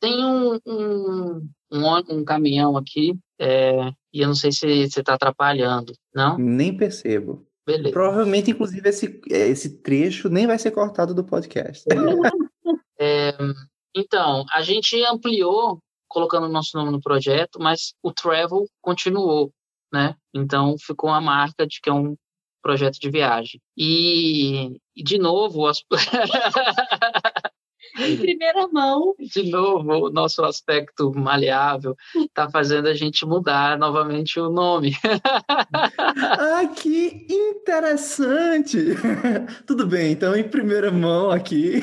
[SPEAKER 4] Tem um, um, um, um caminhão aqui é, e eu não sei se você está atrapalhando, não?
[SPEAKER 2] Nem percebo.
[SPEAKER 4] Beleza.
[SPEAKER 2] Provavelmente, inclusive, esse, esse trecho nem vai ser cortado do podcast.
[SPEAKER 4] é, então, a gente ampliou colocando o nosso nome no projeto, mas o Travel continuou, né? Então ficou uma marca de que é um projeto de viagem. E, e de novo, as...
[SPEAKER 3] em primeira mão.
[SPEAKER 4] De novo, o nosso aspecto maleável está fazendo a gente mudar novamente o nome.
[SPEAKER 2] ah, que interessante! Tudo bem, então em primeira mão aqui.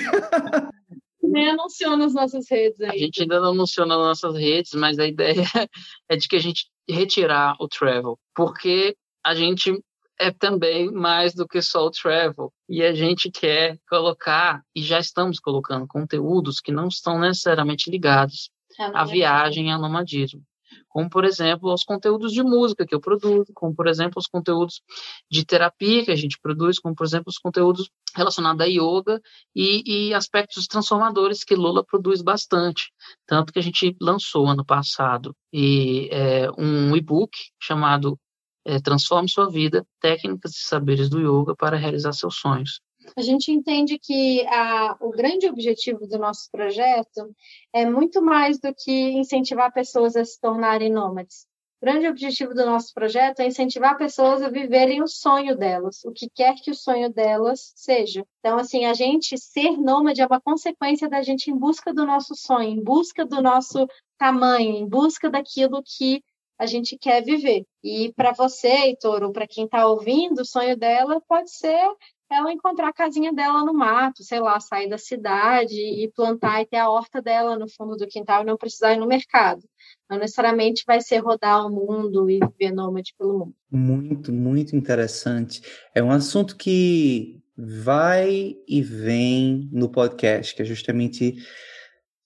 [SPEAKER 3] Nem anunciou nas nossas redes aí.
[SPEAKER 4] A gente ainda não anunciou nas nossas redes, mas a ideia é de que a gente retirar o travel, porque a gente é também mais do que só o travel. E a gente quer colocar, e já estamos colocando, conteúdos que não estão necessariamente ligados é à viagem e ao nomadismo como por exemplo os conteúdos de música que eu produzo, como por exemplo os conteúdos de terapia que a gente produz, como por exemplo os conteúdos relacionados a yoga e, e aspectos transformadores que Lula produz bastante, tanto que a gente lançou ano passado e é, um e-book chamado é, Transforme Sua Vida, Técnicas e Saberes do Yoga para Realizar Seus Sonhos.
[SPEAKER 3] A gente entende que a, o grande objetivo do nosso projeto é muito mais do que incentivar pessoas a se tornarem nômades. O grande objetivo do nosso projeto é incentivar pessoas a viverem o sonho delas, o que quer que o sonho delas seja. Então, assim, a gente ser nômade é uma consequência da gente em busca do nosso sonho, em busca do nosso tamanho, em busca daquilo que a gente quer viver. E para você, Heitor, ou para quem está ouvindo, o sonho dela pode ser ela encontrar a casinha dela no mato, sei lá, sair da cidade e plantar e ter a horta dela no fundo do quintal e não precisar ir no mercado. Não necessariamente vai ser rodar o mundo e viver nômade pelo mundo.
[SPEAKER 2] Muito, muito interessante. É um assunto que vai e vem no podcast, que é justamente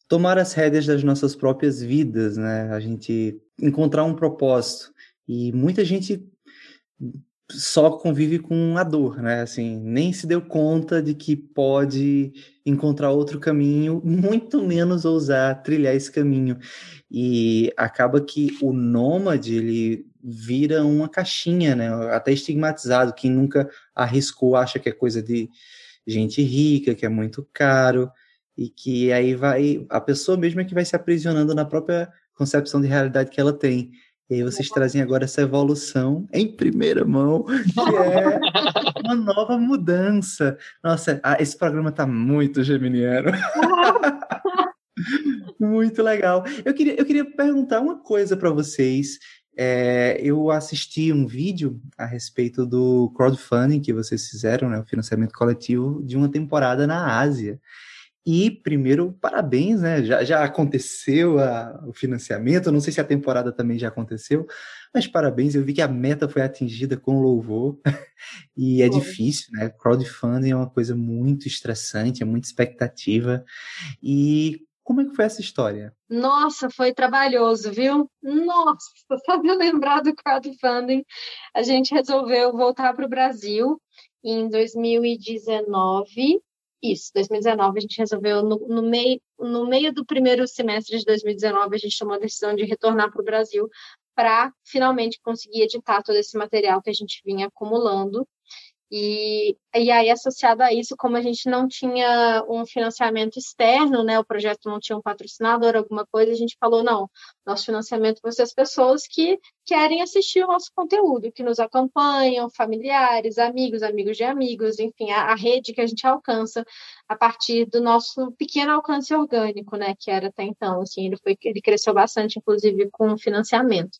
[SPEAKER 2] tomar as rédeas das nossas próprias vidas, né? A gente encontrar um propósito. E muita gente só convive com a dor, né? Assim, nem se deu conta de que pode encontrar outro caminho, muito menos ousar trilhar esse caminho. E acaba que o nômade, ele vira uma caixinha, né? Até estigmatizado. Quem nunca arriscou acha que é coisa de gente rica, que é muito caro, e que aí vai. A pessoa mesmo é que vai se aprisionando na própria concepção de realidade que ela tem. E aí vocês trazem agora essa evolução em primeira mão, que é uma nova mudança. Nossa, esse programa está muito geminiano. muito legal. Eu queria, eu queria perguntar uma coisa para vocês. É, eu assisti um vídeo a respeito do crowdfunding que vocês fizeram, né, o financiamento coletivo de uma temporada na Ásia. E, primeiro, parabéns, né? Já, já aconteceu a, o financiamento, não sei se a temporada também já aconteceu, mas parabéns, eu vi que a meta foi atingida com louvor. e é Bom. difícil, né? Crowdfunding é uma coisa muito estressante, é muita expectativa. E como é que foi essa história?
[SPEAKER 3] Nossa, foi trabalhoso, viu? Nossa, só de lembrar do crowdfunding, a gente resolveu voltar para o Brasil em 2019 isso, 2019 a gente resolveu, no, no, meio, no meio do primeiro semestre de 2019, a gente tomou a decisão de retornar para o Brasil para finalmente conseguir editar todo esse material que a gente vinha acumulando. E, e aí, associado a isso, como a gente não tinha um financiamento externo, né, o projeto não tinha um patrocinador, alguma coisa, a gente falou, não, Nosso financiamento vai ser as pessoas que querem assistir o nosso conteúdo, que nos acompanham, familiares, amigos, amigos de amigos, enfim, a, a rede que a gente alcança a partir do nosso pequeno alcance orgânico, né, que era até então, assim, ele foi, ele cresceu bastante, inclusive, com financiamento.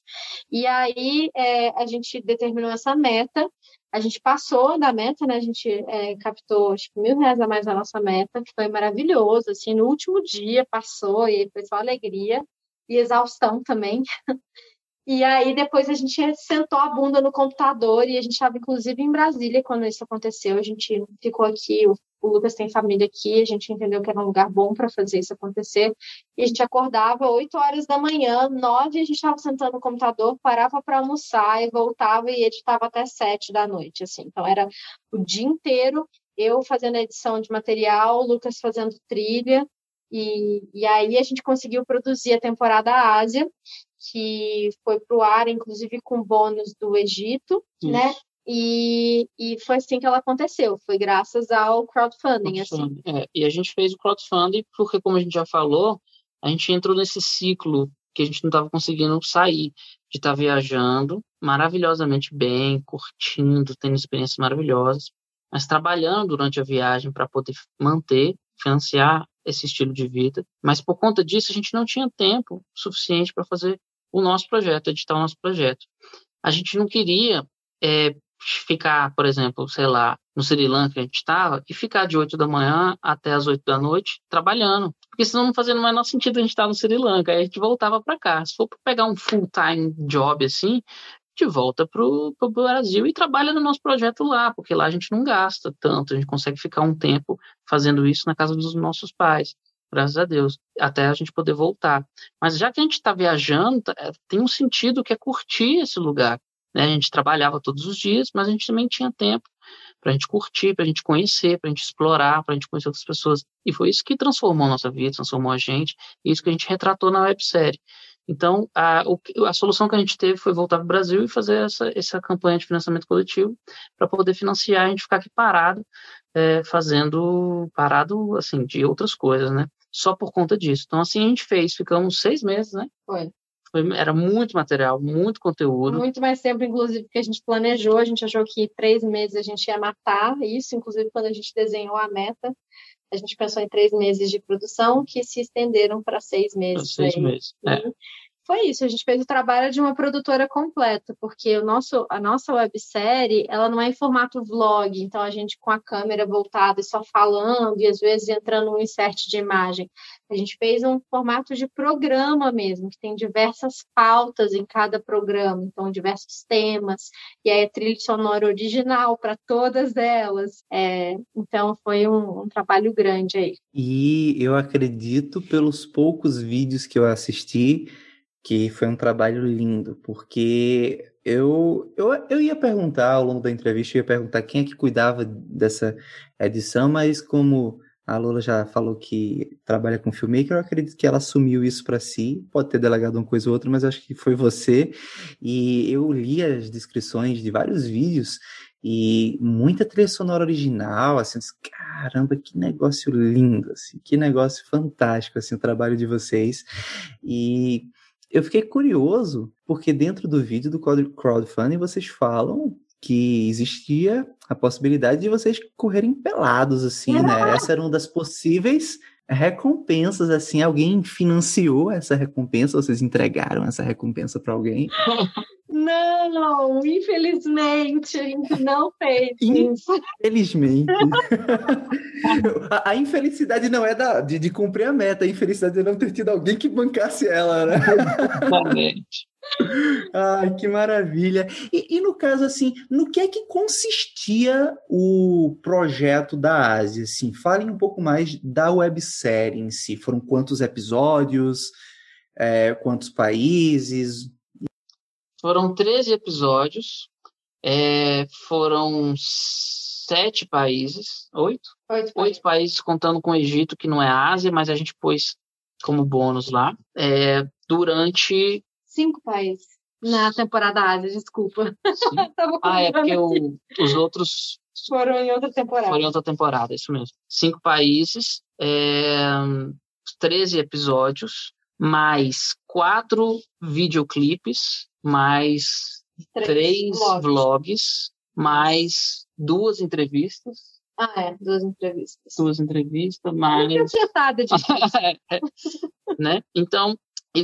[SPEAKER 3] E aí é, a gente determinou essa meta a gente passou da meta, né? A gente é, captou acho que mil reais a mais da nossa meta, que foi maravilhoso. Assim, no último dia passou e foi só alegria e exaustão também. E aí depois a gente sentou a bunda no computador e a gente estava inclusive em Brasília quando isso aconteceu. A gente ficou aqui, o, Lucas tem família aqui, a gente entendeu que era um lugar bom para fazer isso acontecer. E a gente acordava 8 horas da manhã, 9 a gente estava sentando no computador, parava para almoçar e voltava e editava até 7 da noite, assim. Então era o dia inteiro eu fazendo edição de material, o Lucas fazendo trilha. E, e aí a gente conseguiu produzir a temporada Ásia, que foi para o ar, inclusive com bônus do Egito, Isso. né? E, e foi assim que ela aconteceu, foi graças ao crowdfunding. Assim. crowdfunding
[SPEAKER 4] assim. É, e a gente fez o crowdfunding porque, como a gente já falou, a gente entrou nesse ciclo que a gente não estava conseguindo sair, de estar tá viajando maravilhosamente bem, curtindo, tendo experiências maravilhosas, mas trabalhando durante a viagem para poder manter, financiar esse estilo de vida. Mas por conta disso, a gente não tinha tempo suficiente para fazer o nosso projeto, editar o nosso projeto. A gente não queria é, ficar, por exemplo, sei lá, no Sri Lanka que a gente estava, e ficar de 8 da manhã até as 8 da noite trabalhando. Porque senão não fazia o menor sentido a gente estar no Sri Lanka. Aí a gente voltava para cá. Se for pegar um full-time job assim, gente volta para o Brasil e trabalha no nosso projeto lá, porque lá a gente não gasta tanto, a gente consegue ficar um tempo fazendo isso na casa dos nossos pais graças a Deus, até a gente poder voltar. Mas já que a gente está viajando, tá, é, tem um sentido que é curtir esse lugar. Né? A gente trabalhava todos os dias, mas a gente também tinha tempo para a gente curtir, para a gente conhecer, para a gente explorar, para a gente conhecer outras pessoas. E foi isso que transformou a nossa vida, transformou a gente, e isso que a gente retratou na websérie. Então, a, a solução que a gente teve foi voltar para o Brasil e fazer essa, essa campanha de financiamento coletivo para poder financiar a gente ficar aqui parado, é, fazendo parado, assim, de outras coisas, né? só por conta disso. Então, assim a gente fez, ficamos seis meses, né?
[SPEAKER 3] Foi.
[SPEAKER 4] Foi era muito material, muito conteúdo.
[SPEAKER 3] Muito mais tempo, inclusive, que a gente planejou. A gente achou que três meses a gente ia matar isso, inclusive quando a gente desenhou a meta. A gente pensou em três meses de produção que se estenderam para seis meses.
[SPEAKER 4] Seis meses. É
[SPEAKER 3] foi isso, a gente fez o trabalho de uma produtora completa, porque o nosso, a nossa websérie, ela não é em formato vlog, então a gente com a câmera voltada e só falando, e às vezes entrando um insert de imagem. A gente fez um formato de programa mesmo, que tem diversas pautas em cada programa, então diversos temas, e aí a trilha sonora original para todas elas. É, então foi um, um trabalho grande aí.
[SPEAKER 2] E eu acredito, pelos poucos vídeos que eu assisti, que foi um trabalho lindo, porque eu, eu, eu ia perguntar ao longo da entrevista, eu ia perguntar quem é que cuidava dessa edição, mas como a Lula já falou que trabalha com filmmaker, eu acredito que ela assumiu isso para si, pode ter delegado uma coisa ou outra, mas acho que foi você. E eu li as descrições de vários vídeos e muita trilha sonora original, assim, caramba, que negócio lindo, assim, que negócio fantástico, assim, o trabalho de vocês. E eu fiquei curioso, porque dentro do vídeo do crowdfunding vocês falam que existia a possibilidade de vocês correrem pelados, assim, né? Essa era uma das possíveis recompensas, assim, alguém financiou essa recompensa, vocês entregaram essa recompensa para alguém?
[SPEAKER 3] Não, infelizmente a gente não fez isso.
[SPEAKER 2] Infelizmente. a, a, infelicidade não é da, de, de, cumprir a meta, a infelicidade é não ter tido alguém que bancasse ela, né?
[SPEAKER 4] Exatamente.
[SPEAKER 2] Ai, que maravilha. E, e, no caso, assim, no que é que consistia o projeto da Ásia? Assim, falem um pouco mais da websérie em si. Foram quantos episódios? É, quantos países?
[SPEAKER 4] Foram 13 episódios. É, foram sete países. Oito?
[SPEAKER 3] Oito,
[SPEAKER 4] Oito países, contando com o Egito, que não é Ásia, mas a gente pôs como bônus lá. É, durante
[SPEAKER 3] cinco países na temporada Ásia, desculpa.
[SPEAKER 4] ah, é porque o, os outros
[SPEAKER 3] foram em outra temporada.
[SPEAKER 4] Foram em outra temporada, isso mesmo. Cinco países, é, 13 episódios, mais quatro videoclipes, mais três, três vlogs. vlogs, mais duas entrevistas.
[SPEAKER 3] Ah, é, duas entrevistas.
[SPEAKER 4] Duas entrevistas, mais.
[SPEAKER 3] Proprietada de.
[SPEAKER 4] né? Então,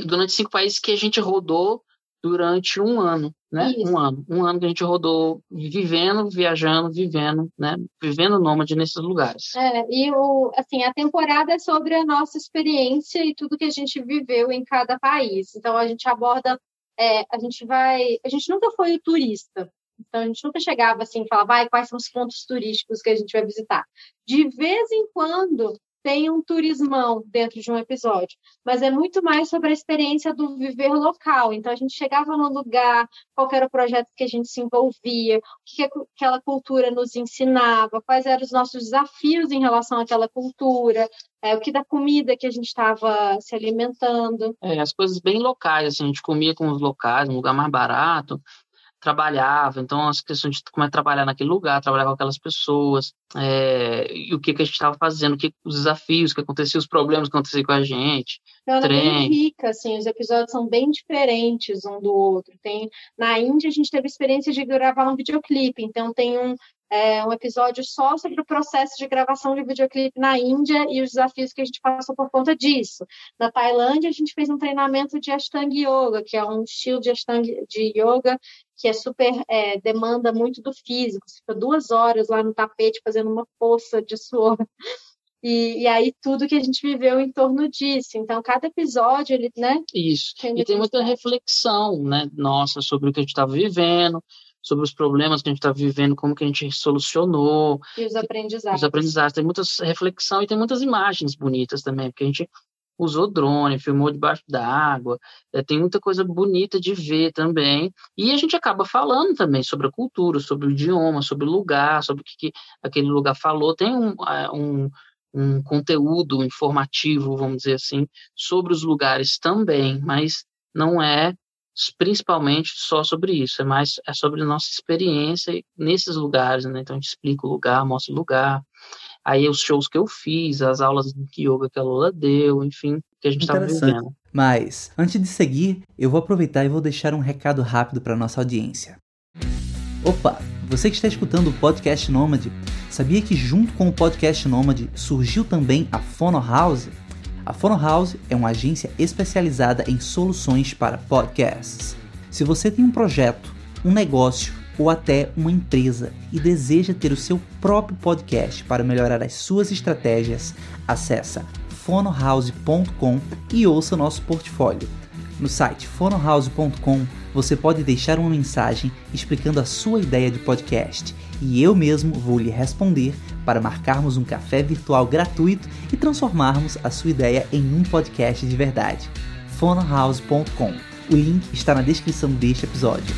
[SPEAKER 4] durante cinco países que a gente rodou durante um ano, né? Isso. Um ano. Um ano que a gente rodou vivendo, viajando, vivendo, né? Vivendo nômade nesses lugares.
[SPEAKER 3] É, e o, assim, a temporada é sobre a nossa experiência e tudo que a gente viveu em cada país. Então a gente aborda, é, a gente vai, a gente nunca foi turista. Então a gente nunca chegava assim e falava, vai, quais são os pontos turísticos que a gente vai visitar. De vez em quando tem um turismão dentro de um episódio, mas é muito mais sobre a experiência do viver local. Então a gente chegava no lugar, qual era o projeto que a gente se envolvia, o que aquela cultura nos ensinava, quais eram os nossos desafios em relação àquela cultura, é, o que da comida que a gente estava se alimentando.
[SPEAKER 4] É, as coisas bem locais, assim, a gente comia com os locais, um lugar mais barato, trabalhava, então as questões de como é trabalhar naquele lugar, trabalhar com aquelas pessoas, é, e o que, que a gente estava fazendo, que, os desafios que aconteciam, os problemas que aconteciam com a gente.
[SPEAKER 3] Ela trem. é bem rica, assim, os episódios são bem diferentes um do outro. Tem, na Índia a gente teve experiência de gravar um videoclipe, então tem um, é, um episódio só sobre o processo de gravação de videoclipe na Índia e os desafios que a gente passou por conta disso. Na Tailândia, a gente fez um treinamento de Ashtanga Yoga, que é um estilo de Ashtanga de Yoga que é super é, demanda muito do físico. Você fica duas horas lá no tapete fazendo uma poça de suor. E, e, aí tudo que a gente viveu em torno disso. Então, cada episódio, ele, né?
[SPEAKER 4] Isso. Tem e tem muita reflexão, né? Nossa, sobre o que a gente estava vivendo, sobre os problemas que a gente está vivendo, como que a gente solucionou.
[SPEAKER 3] E os aprendizados.
[SPEAKER 4] Os aprendizados. Tem muita reflexão e tem muitas imagens bonitas também, porque a gente usou drone, filmou debaixo d'água, é, tem muita coisa bonita de ver também. E a gente acaba falando também sobre a cultura, sobre o idioma, sobre o lugar, sobre o que, que aquele lugar falou. Tem um, um, um conteúdo informativo, vamos dizer assim, sobre os lugares também, mas não é principalmente só sobre isso, é mais é sobre nossa experiência nesses lugares, né? Então a gente explica o lugar, mostra o lugar, aí os shows que eu fiz, as aulas de yoga que a Lola deu, enfim, que a gente estava vivendo.
[SPEAKER 2] Mas, antes de seguir, eu vou aproveitar e vou deixar um recado rápido para nossa audiência. Opa, você que está escutando o Podcast Nômade, sabia que junto com o Podcast Nômade surgiu também a Fono House? A Fono House é uma agência especializada em soluções para podcasts. Se você tem um projeto, um negócio ou até uma empresa e deseja ter o seu próprio podcast para melhorar as suas estratégias, acessa fonohouse.com e ouça nosso portfólio. No site fonohouse.com você pode deixar uma mensagem explicando a sua ideia de podcast e eu mesmo vou lhe responder para marcarmos um café virtual gratuito e transformarmos a sua ideia em um podcast de verdade. fonohouse.com. O link está na descrição deste episódio.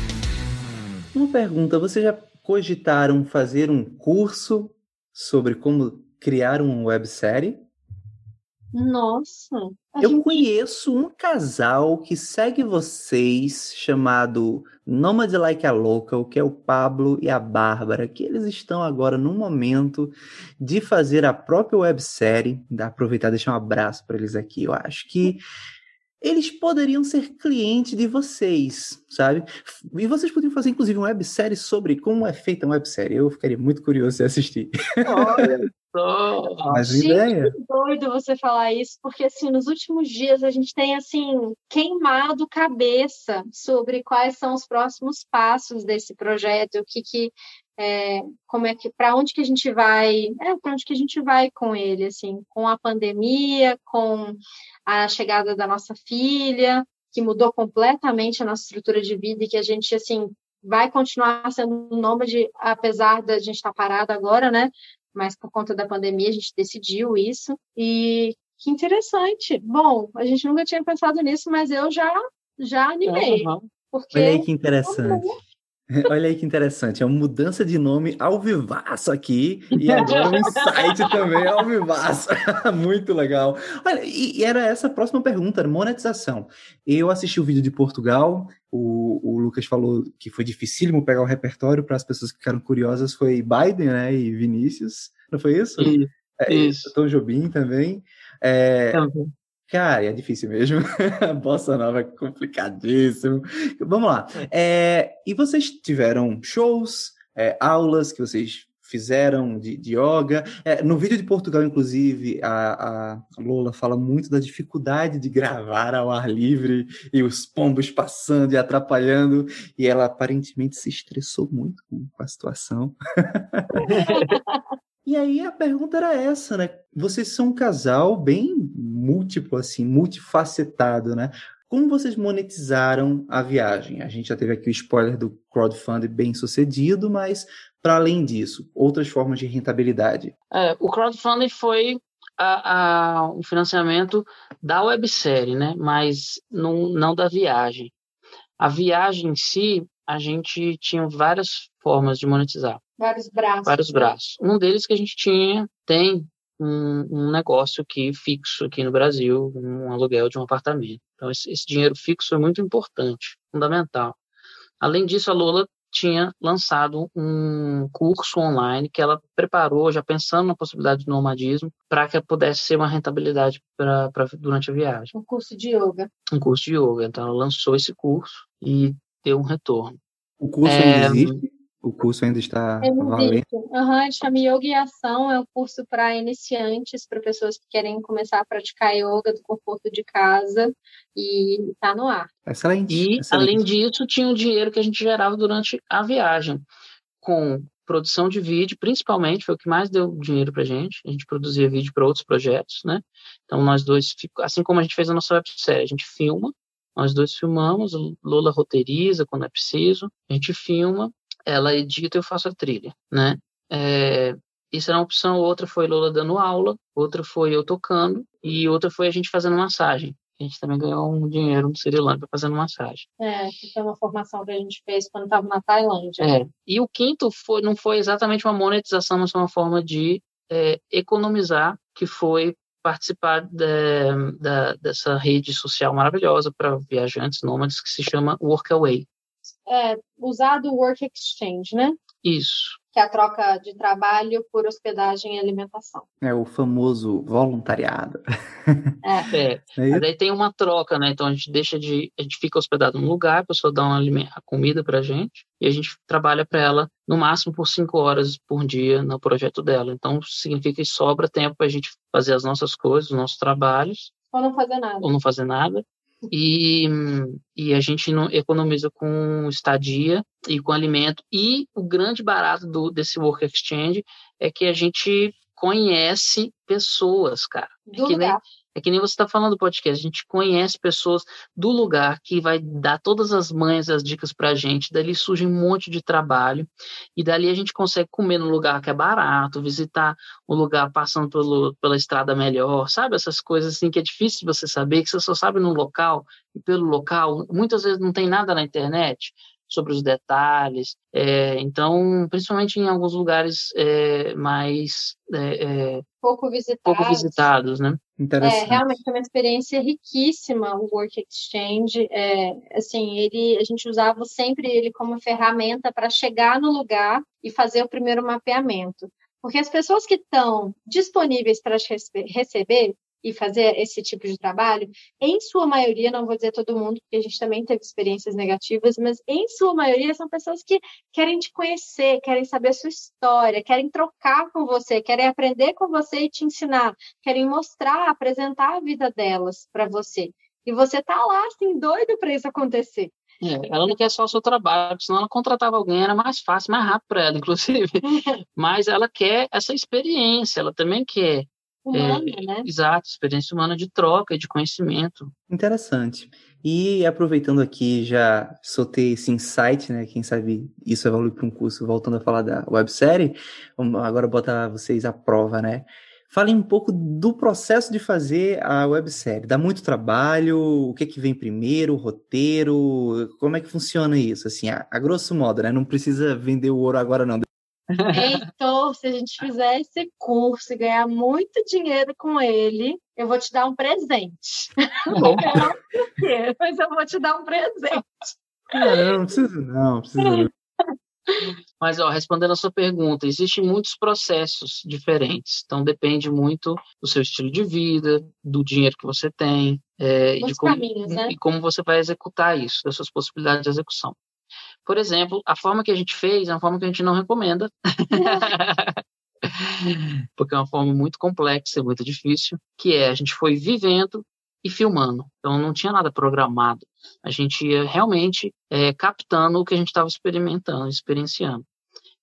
[SPEAKER 2] Uma pergunta: vocês já cogitaram fazer um curso sobre como criar uma websérie?
[SPEAKER 3] Nossa!
[SPEAKER 2] Eu gente... conheço um casal que segue vocês, chamado Nomad Like a Local, que é o Pablo e a Bárbara, que eles estão agora no momento de fazer a própria websérie. Aproveitar e deixar um abraço para eles aqui. Eu acho que eles poderiam ser clientes de vocês, sabe? E vocês poderiam fazer, inclusive, uma websérie sobre como é feita uma websérie. Eu ficaria muito curioso de assistir.
[SPEAKER 3] Olha só! Mas gente, ideia. que doido você falar isso, porque, assim, nos últimos dias a gente tem, assim, queimado cabeça sobre quais são os próximos passos desse projeto, o que que é, como é que para onde que a gente vai é, para onde que a gente vai com ele assim? Com a pandemia com a chegada da nossa filha que mudou completamente a nossa estrutura de vida e que a gente assim vai continuar sendo nômade apesar da gente estar parado agora né? Mas por conta da pandemia a gente decidiu isso. E que interessante. Bom a gente nunca tinha pensado nisso mas eu já já animei
[SPEAKER 2] uhum. porque Olha aí que interessante Olha aí que interessante, é uma mudança de nome ao vivaço aqui e agora um site também ao vivaço. Muito legal. Olha, e, era essa a próxima pergunta, monetização. Eu assisti o vídeo de Portugal, o, o Lucas falou que foi dificílimo pegar o repertório para as pessoas que ficaram curiosas, foi Biden né, e Vinícius, não foi isso?
[SPEAKER 4] Isso. É,
[SPEAKER 2] isso. Tom Jobim também. É, Cara, é difícil mesmo. Bossa nova é complicadíssimo. Vamos lá. É, e vocês tiveram shows, é, aulas que vocês fizeram de, de yoga. É, no vídeo de Portugal, inclusive, a, a Lola fala muito da dificuldade de gravar ao ar livre e os pombos passando e atrapalhando. E ela aparentemente se estressou muito com a situação. E aí a pergunta era essa, né? Vocês são um casal bem múltiplo, assim, multifacetado, né? Como vocês monetizaram a viagem? A gente já teve aqui o spoiler do crowdfunding bem sucedido, mas para além disso, outras formas de rentabilidade?
[SPEAKER 4] É, o crowdfunding foi a, a, o financiamento da websérie, né? Mas não, não da viagem. A viagem em si, a gente tinha várias formas de monetizar.
[SPEAKER 3] Vários braços.
[SPEAKER 4] Vários braços. Um deles que a gente tinha, tem um, um, negócio aqui fixo aqui no Brasil, um aluguel de um apartamento. Então esse, esse dinheiro fixo é muito importante, fundamental. Além disso, a Lola tinha lançado um curso online que ela preparou, já pensando na possibilidade de nomadismo, para que pudesse ser uma rentabilidade pra, pra, durante a viagem.
[SPEAKER 3] Um curso de yoga.
[SPEAKER 4] Um curso de yoga. Então, ela lançou esse curso e deu um retorno.
[SPEAKER 2] O curso é, ainda existe? O curso ainda está valendo?
[SPEAKER 3] Uhum, ele chama Yoga e Ação, é um curso para iniciantes, para pessoas que querem começar a praticar yoga do conforto de casa e está no ar.
[SPEAKER 2] Excelente.
[SPEAKER 4] E,
[SPEAKER 2] excelente.
[SPEAKER 4] além disso, tinha o dinheiro que a gente gerava durante a viagem, com produção de vídeo, principalmente, foi o que mais deu dinheiro para gente. A gente produzia vídeo para outros projetos, né? Então, nós dois, assim como a gente fez a nossa websérie, a gente filma, nós dois filmamos, Lula roteiriza quando é preciso, a gente filma, ela edita e eu faço a trilha, né? É, isso era uma opção, outra foi Lola dando aula, outra foi eu tocando, e outra foi a gente fazendo massagem. A gente também ganhou um dinheiro no Sri Lanka fazendo massagem.
[SPEAKER 3] É, que foi uma formação que a gente fez quando estava na Tailândia.
[SPEAKER 4] É. E o quinto foi, não foi exatamente uma monetização, mas foi uma forma de é, economizar, que foi participar de, de, dessa rede social maravilhosa para viajantes nômades que se chama Workaway
[SPEAKER 3] é, usar do work exchange, né?
[SPEAKER 4] Isso.
[SPEAKER 3] Que é a troca de trabalho por hospedagem e alimentação.
[SPEAKER 2] É o famoso voluntariado.
[SPEAKER 3] É.
[SPEAKER 4] é. é daí tem uma troca, né? Então a gente deixa de. A gente fica hospedado num lugar, a pessoa dá uma a comida pra gente e a gente trabalha para ela no máximo por cinco horas por dia no projeto dela. Então significa que sobra tempo para a gente fazer as nossas coisas, os nossos trabalhos.
[SPEAKER 3] Ou não fazer nada.
[SPEAKER 4] Ou não fazer nada e, e a gente não economiza com estadia e com alimento. E o grande barato do, desse Work Exchange é que a gente conhece pessoas, cara.
[SPEAKER 3] Do
[SPEAKER 4] é que,
[SPEAKER 3] lugar.
[SPEAKER 4] nem, é que nem você está falando do podcast, a gente conhece pessoas do lugar que vai dar todas as manhas, as dicas para a gente, dali surge um monte de trabalho, e dali a gente consegue comer no lugar que é barato, visitar um lugar passando pelo, pela estrada melhor, sabe? Essas coisas assim que é difícil de você saber, que você só sabe no local, e pelo local, muitas vezes não tem nada na internet, sobre os detalhes. É, então, principalmente em alguns lugares é, mais é,
[SPEAKER 3] é pouco visitados,
[SPEAKER 4] pouco visitados, né?
[SPEAKER 3] É, realmente é uma experiência riquíssima o Work Exchange. É, assim, ele, a gente usava sempre ele como ferramenta para chegar no lugar e fazer o primeiro mapeamento. Porque as pessoas que estão disponíveis para receber e fazer esse tipo de trabalho, em sua maioria, não vou dizer todo mundo, porque a gente também teve experiências negativas, mas em sua maioria são pessoas que querem te conhecer, querem saber a sua história, querem trocar com você, querem aprender com você e te ensinar, querem mostrar, apresentar a vida delas para você. E você tá lá, assim, doido para isso acontecer.
[SPEAKER 4] É, ela não quer só o seu trabalho, senão ela contratava alguém, era mais fácil, mais rápido para ela, inclusive. Mas ela quer essa experiência, ela também quer
[SPEAKER 3] humana, é, né?
[SPEAKER 4] Exato, experiência humana de troca, de conhecimento.
[SPEAKER 2] Interessante. E aproveitando aqui, já soltei esse insight, né? Quem sabe isso evolui para um curso, voltando a falar da websérie, vamos agora botar vocês à prova, né? Falem um pouco do processo de fazer a websérie. Dá muito trabalho? O que, que vem primeiro? O roteiro? Como é que funciona isso? Assim, a, a grosso modo, né? Não precisa vender o ouro agora, não.
[SPEAKER 3] Heitor, se a gente fizer esse curso e ganhar muito dinheiro com ele, eu vou te dar um presente. Não ganhar mas eu vou te dar um presente.
[SPEAKER 2] Não, não precisa não, precisa não.
[SPEAKER 4] Mas, ó, respondendo a sua pergunta, existem muitos processos diferentes. Então, depende muito do seu estilo de vida, do dinheiro que você tem, é, de como,
[SPEAKER 3] caminhos, né?
[SPEAKER 4] e como você vai executar isso, das suas possibilidades de execução. Por exemplo, a forma que a gente fez é uma forma que a gente não recomenda. porque é uma forma muito complexa e muito difícil, que é a gente foi vivendo e filmando. Então não tinha nada programado. A gente ia realmente é, captando o que a gente estava experimentando, experienciando.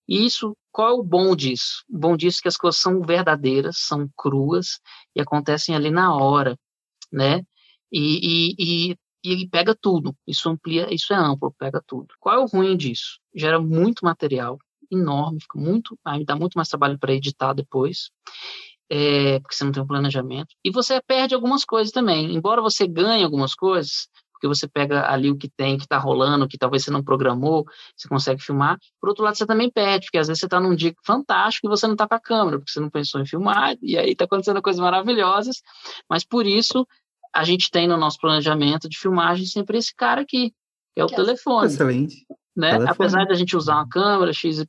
[SPEAKER 4] E isso, qual é o bom disso? O bom disso é que as coisas são verdadeiras, são cruas e acontecem ali na hora, né? E, e, e, e ele pega tudo. Isso amplia, isso é amplo, pega tudo. Qual é o ruim disso? Gera muito material, enorme, fica muito, aí dá muito mais trabalho para editar depois, é, porque você não tem um planejamento. E você perde algumas coisas também. Embora você ganhe algumas coisas, porque você pega ali o que tem, que está rolando, que talvez você não programou, você consegue filmar. Por outro lado, você também perde, porque às vezes você está num dia fantástico e você não está com a câmera, porque você não pensou em filmar, e aí está acontecendo coisas maravilhosas. Mas por isso, a gente tem no nosso planejamento de filmagem sempre esse cara aqui, que é o que telefone.
[SPEAKER 2] Excelente
[SPEAKER 4] né? Apesar de a gente usar uma câmera XYZ,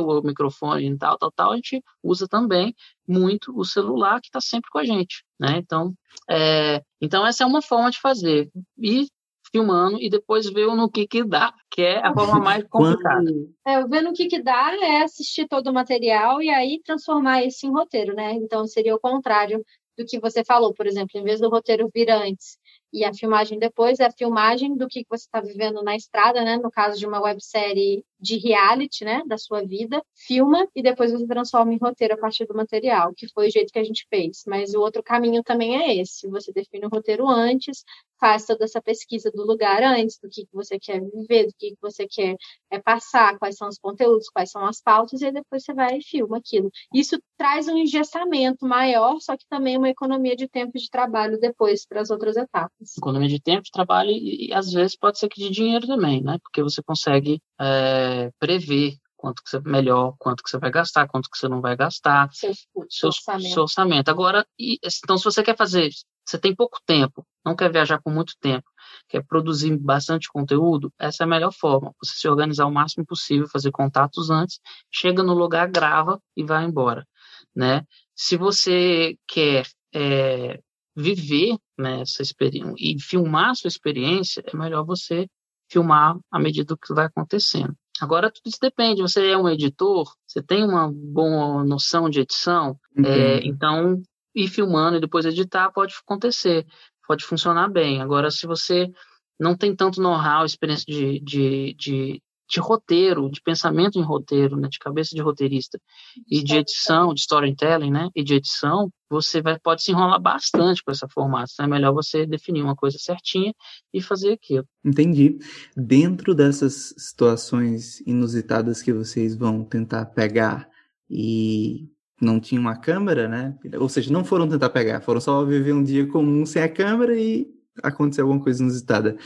[SPEAKER 4] o microfone e tal, tal, tal, a gente usa também muito o celular que está sempre com a gente, né? Então, é, então essa é uma forma de fazer e filmando e depois ver no que que dá, que é a forma mais complicada.
[SPEAKER 3] É, o ver no que que dá é assistir todo o material e aí transformar isso em roteiro, né? Então seria o contrário do que você falou, por exemplo, em vez do roteiro vir antes e a filmagem depois é a filmagem do que você está vivendo na estrada, né? No caso de uma websérie de reality, né? Da sua vida, filma e depois você transforma em roteiro a partir do material, que foi o jeito que a gente fez. Mas o outro caminho também é esse: você define o roteiro antes, faz toda essa pesquisa do lugar antes, do que, que você quer viver, do que, que você quer é, passar, quais são os conteúdos, quais são as pautas, e depois você vai e filma aquilo. Isso traz um engessamento maior, só que também uma economia de tempo de trabalho depois para as outras etapas.
[SPEAKER 4] Economia de tempo, de trabalho e, e, às vezes pode ser que de dinheiro também, né? Porque você consegue é, prever quanto que você melhor, quanto que você vai gastar, quanto que você não vai gastar,
[SPEAKER 3] seu,
[SPEAKER 4] seu,
[SPEAKER 3] orçamento.
[SPEAKER 4] seu orçamento. Agora, e, então se você quer fazer, você tem pouco tempo, não quer viajar por muito tempo, quer produzir bastante conteúdo, essa é a melhor forma. Você se organizar o máximo possível, fazer contatos antes, chega no lugar, grava e vai embora, né? Se você quer é, viver né, essa experiência e filmar a sua experiência, é melhor você filmar à medida que vai acontecendo. Agora, tudo isso depende. Você é um editor, você tem uma boa noção de edição, é, então ir filmando e depois editar pode acontecer, pode funcionar bem. Agora, se você não tem tanto know-how, experiência de, de, de, de, roteiro, de pensamento em roteiro, né, de cabeça de roteirista e de edição, de storytelling, né, e de edição, você vai, pode se enrolar bastante com essa formato. Então é melhor você definir uma coisa certinha e fazer aquilo.
[SPEAKER 2] Entendi. Dentro dessas situações inusitadas que vocês vão tentar pegar e não tinha uma câmera, né? Ou seja, não foram tentar pegar, foram só viver um dia comum sem a câmera e aconteceu alguma coisa inusitada.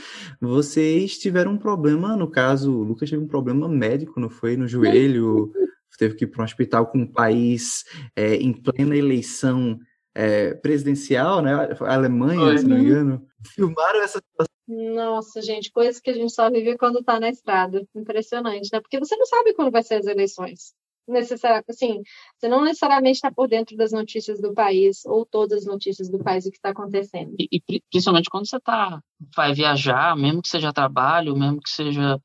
[SPEAKER 2] Vocês tiveram um problema, no caso, o Lucas teve um problema médico, não foi? No joelho, teve que ir para um hospital com um país é, em plena eleição é, presidencial, né? A Alemanha, foi. se não me engano. Filmaram essa situação.
[SPEAKER 3] Nossa, gente, coisas que a gente só vive quando está na estrada. Impressionante, né? Porque você não sabe quando vai ser as eleições necessariamente, assim, você não necessariamente está por dentro das notícias do país ou todas as notícias do país o que está acontecendo.
[SPEAKER 4] E, e, principalmente quando você tá, vai viajar, mesmo que seja trabalho, mesmo que seja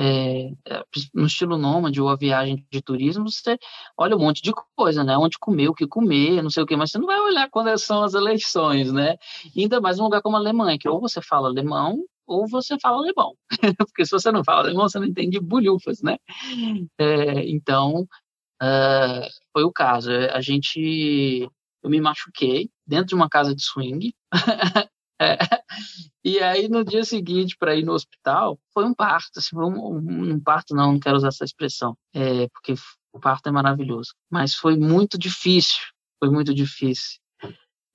[SPEAKER 4] é, é no estilo nômade ou a viagem de turismo, você olha um monte de coisa, né? Onde comer, o que comer, não sei o que, mas você não vai olhar quando são as eleições, né? E ainda mais um lugar como a Alemanha, que ou você fala alemão ou você fala alemão. Porque se você não fala alemão, você não entende bulhufas, né? É, então, uh, foi o caso. A gente, eu me machuquei dentro de uma casa de swing. é, e aí, no dia seguinte, para ir no hospital, foi um parto. Assim, um, um, parto, não, não quero usar essa expressão, é, porque o parto é maravilhoso. Mas foi muito difícil, foi muito difícil.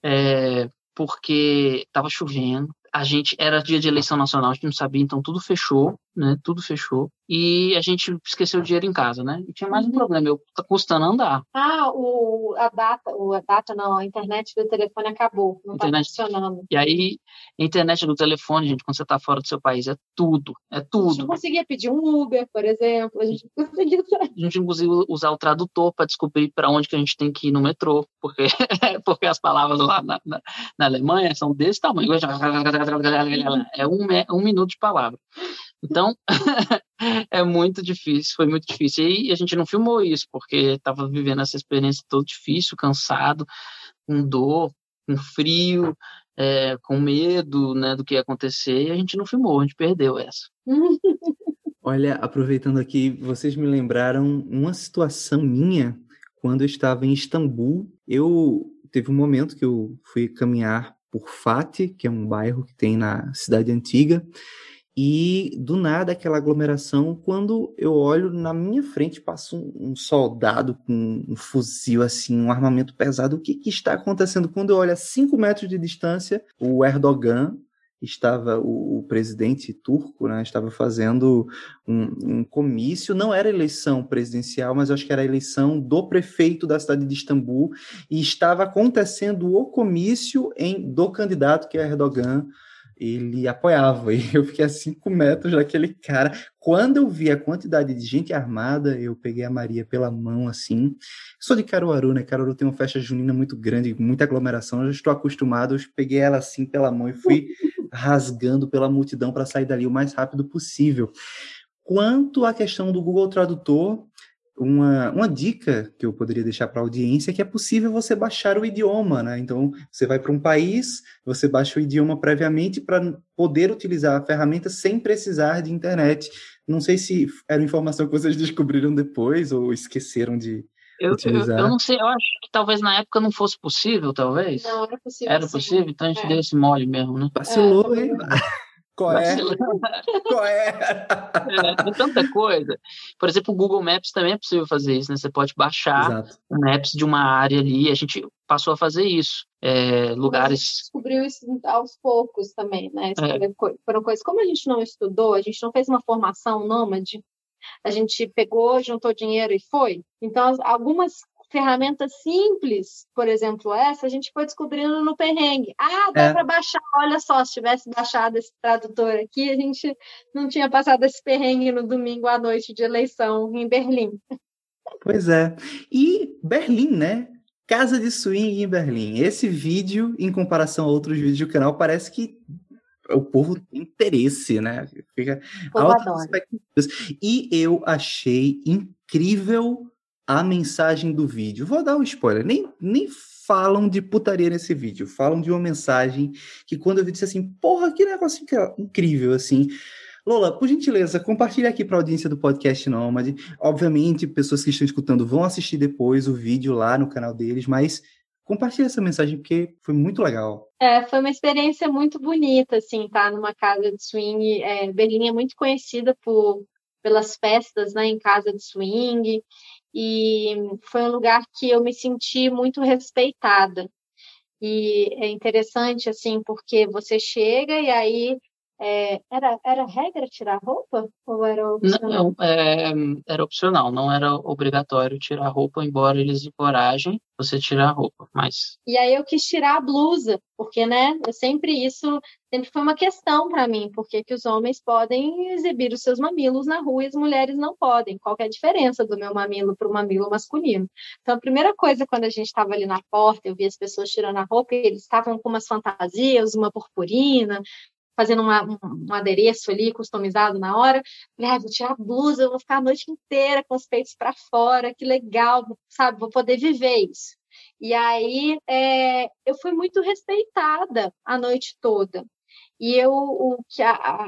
[SPEAKER 4] É, porque estava chovendo, a gente era dia de eleição nacional, a gente não sabia, então tudo fechou. Né? Tudo fechou. E a gente esqueceu o dinheiro em casa, né? E tinha mais um uhum. problema, eu tá custando andar.
[SPEAKER 3] Ah, o, a data, o, a data não, a internet do telefone acabou, não tá internet, tá funcionando.
[SPEAKER 4] E aí, a internet do telefone, gente, quando você tá fora do seu país, é tudo, é tudo. A gente
[SPEAKER 3] não conseguia pedir um Uber, por exemplo, a gente não conseguia...
[SPEAKER 4] A gente não conseguia usar o tradutor para descobrir para onde que a gente tem que ir no metrô, porque, porque as palavras lá na, na, na Alemanha são desse tamanho. É um, um minuto de palavra. Então, é muito difícil, foi muito difícil. E a gente não filmou isso, porque estava vivendo essa experiência toda difícil, cansado, com dor, com frio, é, com medo né, do que ia acontecer, e a gente não filmou, a gente perdeu essa.
[SPEAKER 2] Olha, aproveitando aqui, vocês me lembraram uma situação minha quando eu estava em Istambul. Eu teve um momento que eu fui caminhar por Fatih, que é um bairro que tem na cidade antiga, e do nada aquela aglomeração, quando eu olho na minha frente passa um, um soldado com um fuzil assim, um armamento pesado. O que, que está acontecendo? Quando eu olho a 5 metros de distância, o Erdogan estava o, o, presidente turco, né, estava fazendo um, um, comício, não era eleição presidencial, mas acho que era eleição do prefeito da cidade de Istambul, e estava acontecendo o comício em, do candidato que é Erdogan ele apoiava. E eu fiquei a cinco metros daquele cara. Quando eu vi a quantidade de gente armada, eu peguei a Maria pela mão assim. Sou de Caruaru, né? Caruaru tem uma festa junina muito grande, muita aglomeração. Eu já estou acostumado. Eu peguei ela assim pela mão e fui rasgando pela multidão para sair dali o mais rápido possível. Quanto à questão do Google Tradutor, uma, uma dica que eu poderia deixar para a audiência é que é possível você baixar o idioma, né? Então, você vai para um país, você baixa o idioma previamente para poder utilizar a ferramenta sem precisar de internet. Não sei se era informação que vocês descobriram depois ou esqueceram de
[SPEAKER 4] eu, utilizar. Eu, eu não sei, eu acho que talvez na época não fosse possível, talvez.
[SPEAKER 3] Não, era possível.
[SPEAKER 4] Era possível, então a gente é. deu esse mole mesmo, né?
[SPEAKER 2] Vacilou, é. hein? Qual é? Qual é?
[SPEAKER 4] é? Tanta coisa. Por exemplo, o Google Maps também é possível fazer isso, né? Você pode baixar Exato. o Maps de uma área ali. A gente passou a fazer isso. É, lugares. A gente
[SPEAKER 3] descobriu isso aos poucos também, né? É. Foram coisas. Como a gente não estudou, a gente não fez uma formação nômade, a gente pegou, juntou dinheiro e foi. Então, algumas ferramentas simples, por exemplo, essa, a gente foi descobrindo no perrengue. Ah, dá é. para baixar, olha só, se tivesse baixado esse tradutor aqui, a gente não tinha passado esse perrengue no domingo à noite de eleição em Berlim.
[SPEAKER 2] Pois é. E Berlim, né? Casa de swing em Berlim. Esse vídeo, em comparação a outros vídeos do canal, parece que o povo tem interesse, né? Fica altas expectativas. E eu achei incrível a mensagem do vídeo. Vou dar um spoiler, nem, nem falam de putaria nesse vídeo, falam de uma mensagem que quando eu vi disse assim, porra, que negócio incrível, assim. Lola, por gentileza, compartilhe aqui para a audiência do podcast Nômade. Obviamente, pessoas que estão escutando vão assistir depois o vídeo lá no canal deles, mas compartilhe essa mensagem porque foi muito legal.
[SPEAKER 3] É, foi uma experiência muito bonita, assim, tá? numa casa de swing. É, Berlim é muito conhecida por pelas festas, né, em casa de swing e foi um lugar que eu me senti muito respeitada. E é interessante, assim, porque você chega e aí é, era, era regra tirar roupa? Ou era opcional?
[SPEAKER 4] Não, é, era opcional, não era obrigatório tirar roupa, embora eles encorajem você tirar a roupa, mas...
[SPEAKER 3] E aí eu quis tirar a blusa, porque, né, eu sempre isso, sempre foi uma questão para mim, porque que os homens podem exibir os seus mamilos na rua e as mulheres não podem, qual é a diferença do meu mamilo para o mamilo masculino? Então, a primeira coisa, quando a gente estava ali na porta, eu vi as pessoas tirando a roupa, e eles estavam com umas fantasias, uma purpurina, fazendo uma, um, adereço ali customizado na hora. Falei, ah, vou tirar a blusa, vou ficar a noite inteira com os peitos para fora, que legal, sabe? Vou poder viver isso. E aí é, eu fui muito respeitada a noite toda. E eu, o que a, a,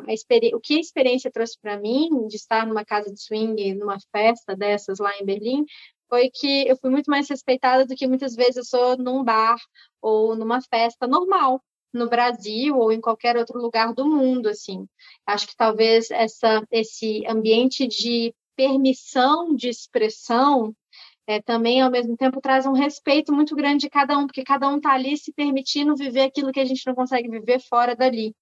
[SPEAKER 3] o que a experiência trouxe para mim de estar numa casa de swing, numa festa dessas lá em Berlim, foi que eu fui muito mais respeitada do que muitas vezes eu sou num bar ou numa festa normal, no Brasil ou em qualquer outro lugar do mundo, assim. Acho que talvez essa, esse ambiente de permissão de expressão é, também, ao mesmo tempo, traz um respeito muito grande de cada um, porque cada um está ali se permitindo viver aquilo que a gente não consegue viver fora dali,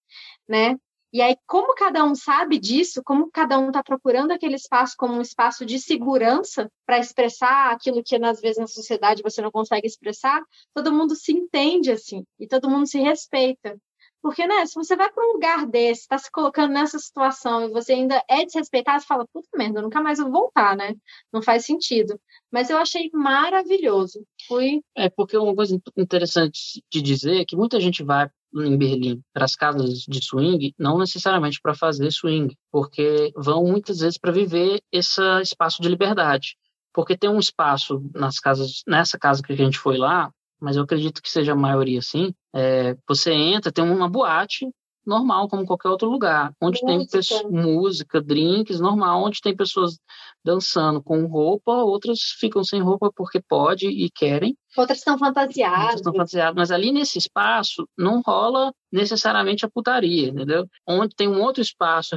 [SPEAKER 3] né? E aí, como cada um sabe disso, como cada um está procurando aquele espaço como um espaço de segurança para expressar aquilo que, às vezes, na sociedade você não consegue expressar, todo mundo se entende assim, e todo mundo se respeita. Porque, né, se você vai para um lugar desse, está se colocando nessa situação e você ainda é desrespeitado, você fala, puta merda, nunca mais vou voltar, né? Não faz sentido. Mas eu achei maravilhoso. Fui.
[SPEAKER 4] É, porque uma coisa interessante de dizer é que muita gente vai em Berlim para as casas de swing, não necessariamente para fazer swing, porque vão muitas vezes para viver esse espaço de liberdade. Porque tem um espaço nas casas, nessa casa que a gente foi lá, mas eu acredito que seja a maioria assim. É, você entra, tem uma boate normal, como qualquer outro lugar, onde música. tem pessoa, música, drinks, normal, onde tem pessoas dançando com roupa, outras ficam sem roupa porque pode e querem.
[SPEAKER 3] Outras estão fantasiadas.
[SPEAKER 4] Outras estão fantasiadas, mas ali nesse espaço não rola necessariamente a putaria, entendeu? Onde tem um outro espaço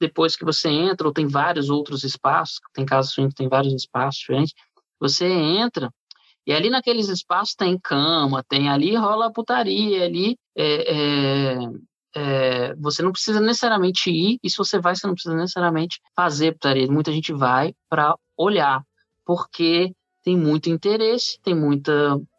[SPEAKER 4] depois que você entra, ou tem vários outros espaços, tem casas que tem vários espaços diferentes, você entra e ali naqueles espaços tem cama, tem ali rola putaria, ali é, é, é, você não precisa necessariamente ir, e se você vai, você não precisa necessariamente fazer putaria. Muita gente vai para olhar, porque tem muito interesse, tem muito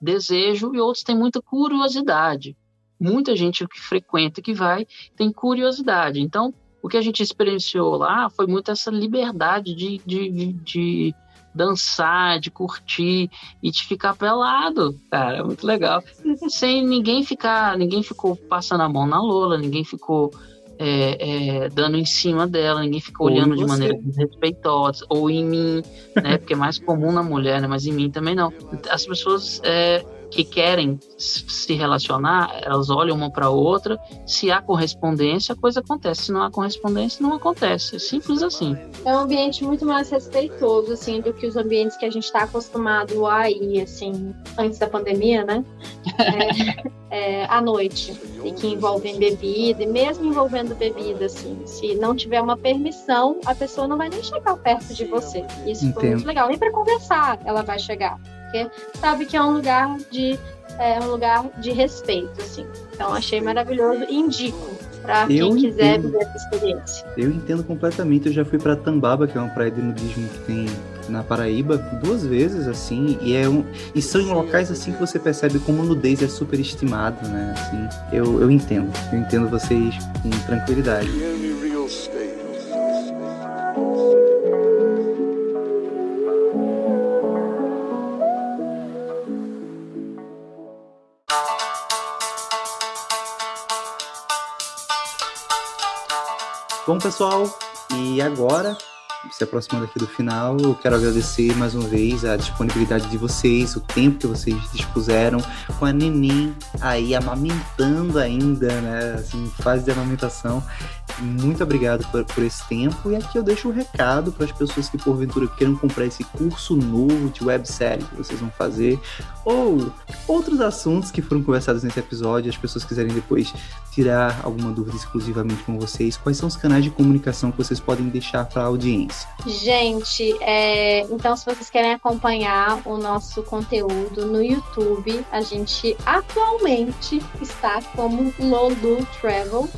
[SPEAKER 4] desejo e outros têm muita curiosidade. Muita gente que frequenta, que vai, tem curiosidade. Então, o que a gente experienciou lá foi muito essa liberdade de, de, de dançar, de curtir e de ficar pelado, cara, é muito legal. Sem ninguém ficar, ninguém ficou passando a mão na Lola, ninguém ficou é, é, dando em cima dela, ninguém ficou ou olhando de maneira desrespeitosa, ou em mim, né? Porque é mais comum na mulher, né? Mas em mim também não. As pessoas é, que querem se relacionar, elas olham uma para outra. Se há correspondência, a coisa acontece. Se não há correspondência, não acontece. É simples assim.
[SPEAKER 3] É um ambiente muito mais respeitoso, assim, do que os ambientes que a gente está acostumado a ir, assim, antes da pandemia, né? É, é, à noite. E que envolvem bebida, e mesmo envolvendo bebida, assim, se não tiver uma permissão, a pessoa não vai nem chegar perto de você. Isso Entendo. foi muito legal. Nem para conversar ela vai chegar porque sabe que é um lugar de é um lugar de respeito, assim. Então achei maravilhoso indico para quem quiser viver essa experiência.
[SPEAKER 2] Eu entendo completamente. Eu já fui para Tambaba, que é uma praia de nudismo que tem na Paraíba, duas vezes, assim, e é um, e são em locais assim que você percebe como nudez é super estimado, né? Assim, eu, eu entendo, eu entendo vocês com tranquilidade. Bom, pessoal, e agora, se aproximando aqui do final, eu quero agradecer mais uma vez a disponibilidade de vocês, o tempo que vocês dispuseram com a Neném aí amamentando ainda, né? Assim, fase de amamentação. Muito obrigado por, por esse tempo. E aqui eu deixo um recado para as pessoas que porventura queiram comprar esse curso novo de websérie que vocês vão fazer, ou outros assuntos que foram conversados nesse episódio, as pessoas quiserem depois tirar alguma dúvida exclusivamente com vocês, quais são os canais de comunicação que vocês podem deixar para a audiência?
[SPEAKER 3] Gente, é, então se vocês querem acompanhar o nosso conteúdo no YouTube, a gente atualmente está como Lolu Travel.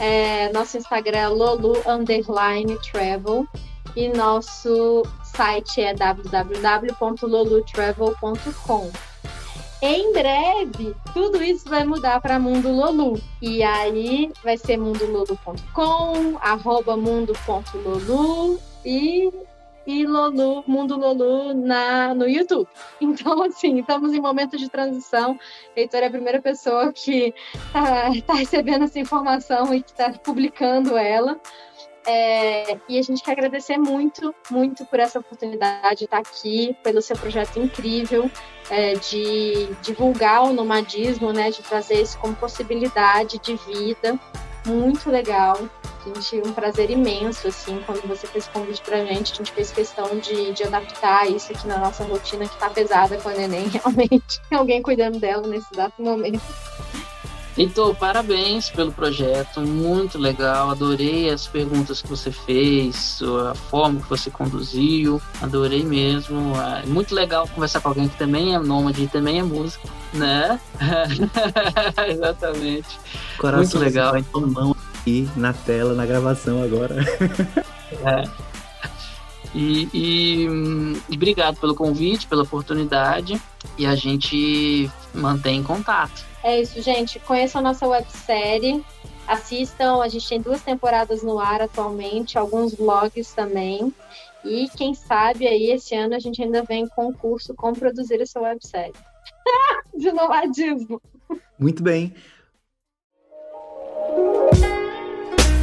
[SPEAKER 3] É, nosso Instagram é Lolu Underline Travel e nosso site é www.lolutravel.com. Em breve, tudo isso vai mudar para Mundo Lolu. E aí vai ser mundololu.com, arroba mundo.lolu e, e Lolu, Mundo Lolu na, no YouTube. Então, assim, estamos em momento de transição. Heitor é a primeira pessoa que está tá recebendo essa informação e que está publicando ela. É, e a gente quer agradecer muito, muito por essa oportunidade de estar aqui, pelo seu projeto incrível é, de divulgar o nomadismo, né, de trazer isso como possibilidade de vida. Muito legal. A gente, um prazer imenso, assim, quando você fez o convite pra gente, a gente fez questão de, de adaptar isso aqui na nossa rotina, que tá pesada com a neném, realmente. Alguém cuidando dela nesse exato momento.
[SPEAKER 4] Heitor, parabéns pelo projeto, muito legal. Adorei as perguntas que você fez, a forma que você conduziu, adorei mesmo. É muito legal conversar com alguém que também é nômade e também é músico, né? Exatamente.
[SPEAKER 2] Coração muito legal. Então, não. aqui na tela, na gravação agora.
[SPEAKER 4] É. E, e, e, obrigado pelo convite, pela oportunidade. E a gente mantém contato.
[SPEAKER 3] É isso, gente. Conheçam a nossa websérie. Assistam, a gente tem duas temporadas no ar atualmente, alguns vlogs também. E quem sabe aí esse ano a gente ainda vem com concurso como produzir essa websérie. De nomadismo.
[SPEAKER 2] Muito bem.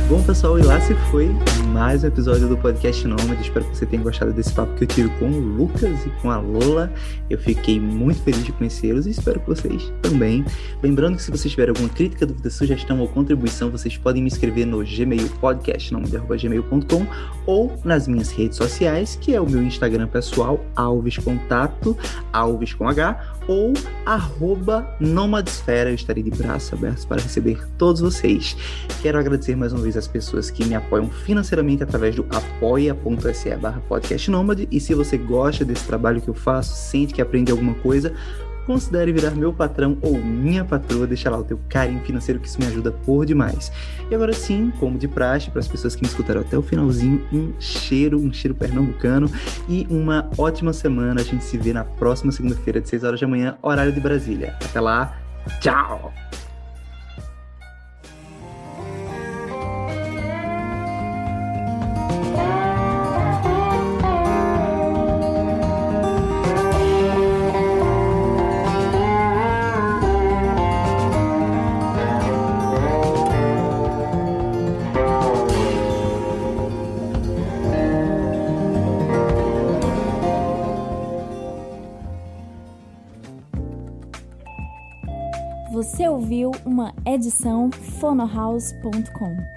[SPEAKER 2] Bom, pessoal, e lá se foi mais um episódio do podcast Nômade. Espero que você tenha gostado desse papo que eu tive com o Lucas e com a Lola. Eu fiquei muito feliz de conhecê-los e espero que vocês também. Lembrando que se vocês tiverem alguma crítica, dúvida, sugestão ou contribuição, vocês podem me escrever no gmail podcastnômade.gmail.com ou nas minhas redes sociais, que é o meu Instagram pessoal, Alves Contato, Alves com H, ou arroba Nomadesfera. Eu estarei de braços abertos para receber todos vocês. Quero agradecer mais uma vez as pessoas que me apoiam financeiramente através do apoia.se barra podcast nômade. E se você gosta desse trabalho que eu faço, sente que aprende alguma coisa, considere virar meu patrão ou minha patroa, deixa lá o teu carinho financeiro que isso me ajuda por demais. E agora sim, como de praxe, para as pessoas que me escutaram até o finalzinho, um cheiro, um cheiro pernambucano e uma ótima semana. A gente se vê na próxima segunda-feira de 6 horas da manhã, horário de Brasília. Até lá, tchau!
[SPEAKER 6] Uma edição fonohouse.com.